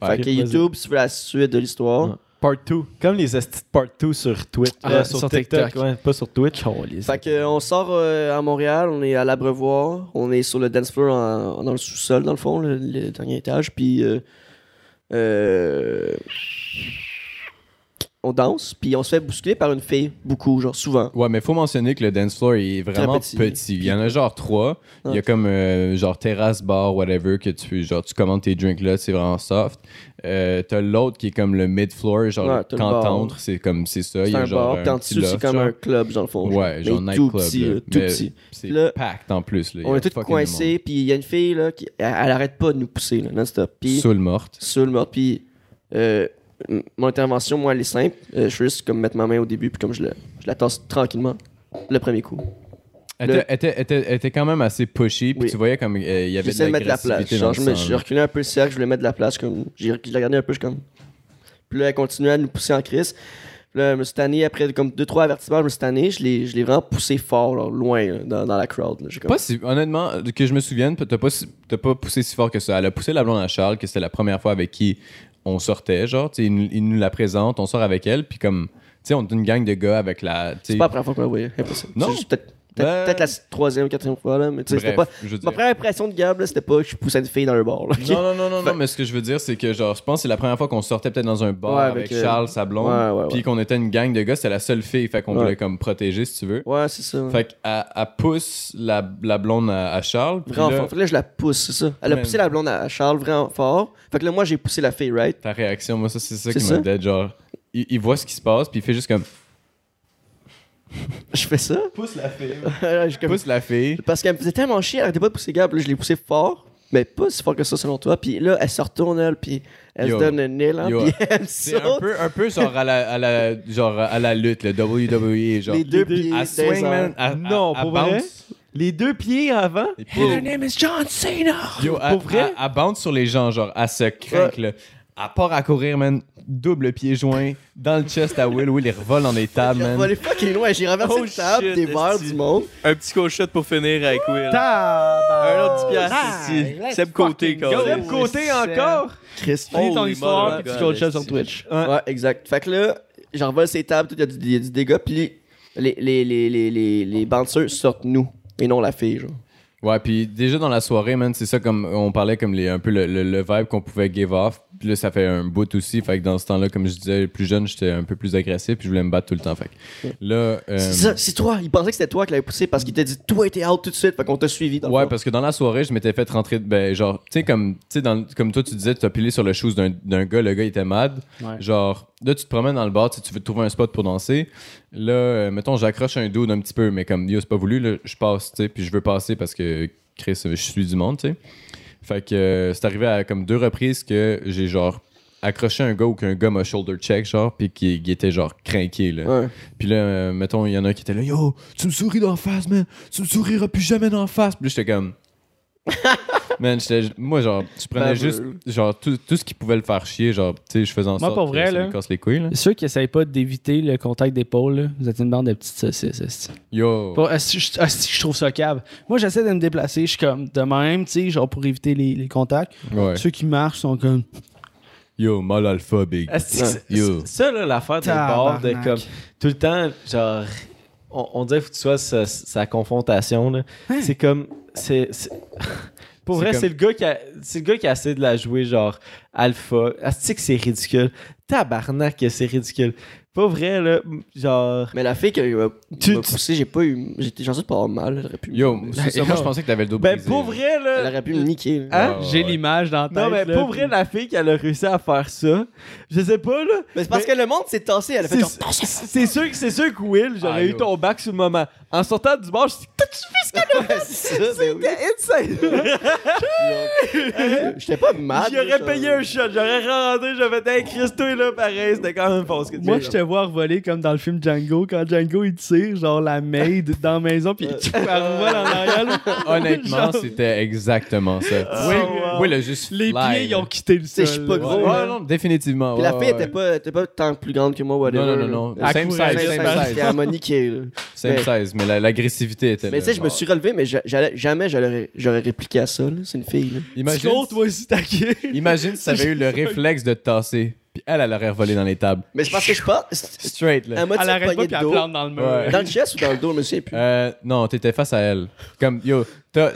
Ouais, fait ok, que vas-y. YouTube, si tu veux la suite de l'histoire. Ouais. Part 2. Comme les estis de part 2 sur Twitch. Ah, euh, sur sur, TikTok, TikTok. ouais, pas sur Twitch. Fait que euh, on sort euh, à Montréal, on est à l'Abreuvoir, on est sur le dance floor en- dans le sous-sol, dans le fond, le, le dernier étage, puis euh, euh, on danse, puis on se fait bousculer par une fille, beaucoup, genre souvent. Ouais, mais faut mentionner que le dance floor est vraiment petit. petit. Il y en a genre trois. Il y a Ouais. comme euh, genre terrasse, bar, whatever, que tu genre tu commandes tes drinks là, c'est vraiment soft. Euh, t'as l'autre qui est comme le mid floor, genre Ouais, bar. cantantre, c'est comme c'est ça. Il C'est y a un genre bar, puis en dessous, c'est comme genre. un club, dans le fond. Ouais, genre Mais tout nightclub. petit, là. tout Mais petit. C'est packed en plus. Là. On est tous coincés, puis il y a une fille, là, qui elle, elle arrête pas de nous pousser, non-stop. Saoul morte. sur le meurtre. Puis euh, mon intervention, moi, elle est simple. Euh, je veux juste comme mettre ma main au début, puis comme je, le, je la tasse tranquillement. Le premier coup. Elle Le- était, était- était- était quand même assez pushy, puis Oui. tu voyais comme euh, il y avait de de mettre de la place. Genre, je, me, reculais un peu le cercle, je voulais mettre de la place. Comme, j'ai, je la regardais un peu, je suis comme. Puis là, elle continuait à nous pousser en crise. Puis là, je me suis tanné, après comme 2-3 avertissements, je me suis tanné, je l'ai, je l'ai vraiment poussé fort, là, loin, là, dans, dans la crowd. là. J'ai comme- Pas si, honnêtement, que je me souvienne, t'as pas, t'as pas poussé si fort que ça. Elle a poussé la blonde à Charles, que c'était la première fois avec qui on sortait, genre, tu sais, il, nous- il nous la présente, on sort avec elle, puis comme, tu sais, on est une gang de gars avec la, C'est pas la première fois qu'on la voyait, impossible. Non. C'est juste peut-être Peut-être Ben- peut-être la troisième quatrième fois, là. Mais tu sais, c'était pas. dire. Ma première impression de Gab, c'était pas que je poussais une fille dans le bar, là. Non, non, non, non, non, mais ce que je veux dire, c'est que, genre, je pense que c'est la première fois qu'on sortait peut-être dans un bar Ouais, avec, euh, Charles, sa blonde, puis qu'on était une gang de gars, c'était la seule fille, fait qu'on voulait comme protéger, si tu veux. Ouais, c'est ça. Fait qu'elle elle pousse la, la blonde à, à Charles, Vraiment là, fort. Fait que là, je la pousse, c'est ça. Elle a poussé la blonde à Charles vraiment fort. Fait que là, moi, j'ai poussé la fille, right? ta réaction, moi, ça, c'est ça qui m'a dead, genre, il, il voit ce qui se passe, puis il fait juste comme, *laughs* Je fais ça. Pousse la fille. *laughs* Je comme- pousse la fille, Parce qu'elle me faisait tellement chier, elle arrêtait pas de pousser Gab. Là, je l'ai poussé fort, mais pas si fort que ça selon toi. Puis là, elle se retourne, elle, puis elle Yo. se donne un élan, Yo. puis elle c'est un peu, un peu genre à la, à la, genre à la lutte, le WWE, genre. Les deux pieds à dans swing, les man, airs. à, Non, à- à pour vrai? Les deux pieds avant. Et puis- name is John Cena! Yo, à, Pour vrai? à, à bounce sur les gens, genre, à se craque, là. À part à courir, man, double pied joint, dans le chest à Will. Will, il revole dans les *laughs* tables, J'ai man. volé fucking loin, j'ai renversé Oh une table, shit, des verres du monde. Un petit coach shot pour finir avec Will. Un autre 10 piastres ici. let's Seb Côté, quand Deuxième côté encore? Chris. Finis ton histoire, God, ça sur. Twitch. Ouais, exact. Fait que là, j'envole ces tables, tout, il y a du, il y a du dégât, puis les, les, les, les, les, les bouncers sortent nous, et non la fille, genre. Ouais, puis déjà dans la soirée, man, c'est ça comme on parlait comme les, un peu le, le, le vibe qu'on pouvait give off. Puis là, ça fait un bout aussi. Fait que dans ce temps-là, comme je disais, plus jeune, j'étais un peu plus agressif, puis je voulais me battre tout le temps. Fait que là. euh, C'est ça, c'est toi. Il pensait que c'était toi qui l'avais poussé parce qu'il t'a dit, toi, t'es out tout de suite, fait qu'on t'a suivi. Dans le Ouais, parce que dans la soirée, je m'étais fait rentrer. Ben, genre, tu sais, comme, tu sais, dans- comme toi, tu disais, tu as pilé sur le shoes d'un d'un gars, le gars il était mad. Ouais. Genre, là, tu te promènes dans le bar, tu veux trouver un spot pour danser. Là, euh, mettons, j'accroche un dude un petit peu, mais comme, yo, c'est pas voulu, là, je passe, tu sais, puis je veux passer parce que, Chris, je suis du monde, tu sais. Fait que euh, c'est arrivé à comme deux reprises que j'ai, genre, accroché un gars ou qu'un gars m'a shoulder check, genre, puis qui, qui était, genre, craqué, là. Puis là, euh, mettons, il y en a un qui était là, yo, tu me souris d'en face, man. Tu me souriras plus jamais d'en face. Puis j'étais comme. Man. Moi, genre, je prenais juste, genre, tout, tout ce qui pouvait le faire chier, genre, tu sais, je faisais en Moi, sorte pour vrai, que ça là. lui casse les couilles, là. Ceux qui essayent pas d'éviter le contact d'épaule, là, vous êtes une bande de petites saucisses. Yo. Esti, je, trouve ça cave? Moi, j'essaie de me déplacer, je suis comme de même, tu sais, genre pour éviter les, les contacts. Ouais. Ceux qui marchent sont comme. Yo, mal alpha, big. Asti, c'est- Yo. Ça, là, l'affaire des bars, de comme tout le temps, genre, on, on dirait qu'il faut que tu sois sa, sa confrontation. là. C'est comme. c'est- Pour C'est vrai, comme- c'est le gars qui a c'est le gars qui a essayé de la jouer genre alpha. Asti que c'est ridicule? Tabarnak que c'est ridicule. Pas vrai là, genre Mais la fille qui m'a Tu- m'a poussé, j'ai pas eu. J'étais j'en suis pas avoir mal. Elle aurait pu, me- Yo, c'est ça, moi, je pensais que t'avais le dos ben brisé. pour là. vrai elle là. aurait pu me niquer. Hein? J'ai ouais. l'image dans la tête. Non mais là, pour vrai la fille qui a réussi à faire ça, je sais pas là. Mais c'est parce Mais- que le monde s'est tassé. Elle a fait C'est sûr que c'est sûr que Will, j'aurais Ah, eu ton bac sur le moment. En sortant du bar, je suis t'as-tu vu ce qu'elle a *laughs* ça, ben oui. C'était insane. *laughs* J'étais pas mal. J'aurais payé un shot, j'aurais rentré, j'avais dit hey, Chris, toi là, pareil, c'était quand même fort ce que tu Moi, je te vois voler comme dans le film Django, quand Django il tire, genre la maid dans la maison, puis tu elle revole en arrière. *laughs* Honnêtement, Genre- c'était exactement ça. Oui, oui, le juste Les pieds, ils ont quitté le sol. je suis pas gros, ouais, non, définitivement. Puis la fille était pas, était pas tant plus grande que moi, whatever. Non, non, non, non. À Same size, same size. M'a niqué. là. Same Mais- size, mais la- l'agressivité était Mais tu sais, je me suis relevé, mais jamais j'aurais j'aurais répliqué à ça. C'est une fille. là. Imagine, toi aussi, taqué. imagine si t'avais eu le *laughs* réflexe de te tasser, puis elle, elle aurait revolé dans les tables. Mais c'est parce que je pense. Straight, là. Elle m'a Elle arrête pas, puis elle plante dans le mur. Ouais. Dans le chest ou dans le dos, plus. Euh, non, t'étais face à elle. Comme, yo, t'as.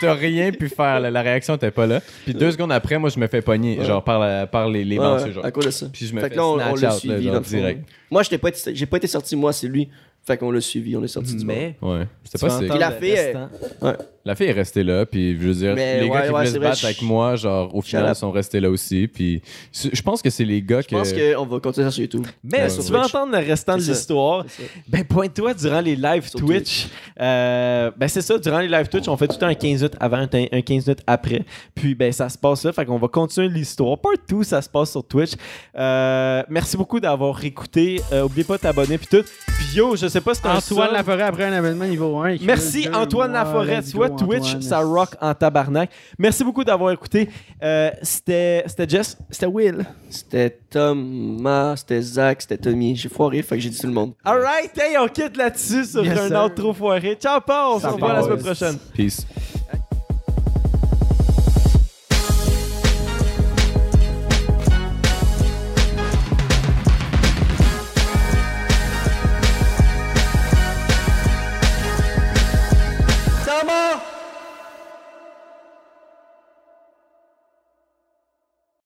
T'as rien pu faire, là. la réaction t'es pas là. Puis deux secondes après, moi je me fais pogner, Ouais. genre par, la- par les, les Ouais, bouncers, ouais, genre. à cause de ça. Puis je me Fait fais que là, on, on l'a là, suivi, fond. direct. Moi, j'étais pas été- j'ai pas été sorti, moi, c'est lui. Fait qu'on l'a suivi, on est sorti du. Mais Ouais, c'était pas entendre la le fille, elle- restant. La fille est restée là, puis je veux dire, Mais les ouais, gars qui ouais, voulaient c'est se vrai, battre je- avec moi, genre, au final, up. sont restés là aussi. Puis je pense que c'est les gars Je pense que. qu'on va continuer ça sur YouTube. Mais Ouais, si tu veux Twitch. entendre le restant de C'est ça. l'histoire, C'est ça. ben pointe-toi durant les lives Sur Twitch. Euh, ben c'est ça, durant les lives Twitch, on fait tout le temps un 15 minutes avant, un, un 15 minutes après. Puis ben ça se passe là, fait qu'on va continuer l'histoire. Partout, ça se passe sur Twitch. Euh, merci beaucoup d'avoir écouté. Euh, oublie pas de t'abonner puis tout. Puis yo, je sais pas si c'est un Antoine. Laforêt après un événement niveau 1. Merci Antoine Laforêt, tu vois Twitch, ça rock en tabarnak. Merci beaucoup d'avoir écouté. Euh, c'était c'était Jess. C'était Will. C'était Thomas, c'était Zach, c'était Tommy. J'ai foiré, fait que j'ai dit tout le monde. Alright, hey, on quitte là-dessus sur Yes, un sir. autre trop foiré. Ciao, Paul, on se revoit la semaine prochaine. Peace.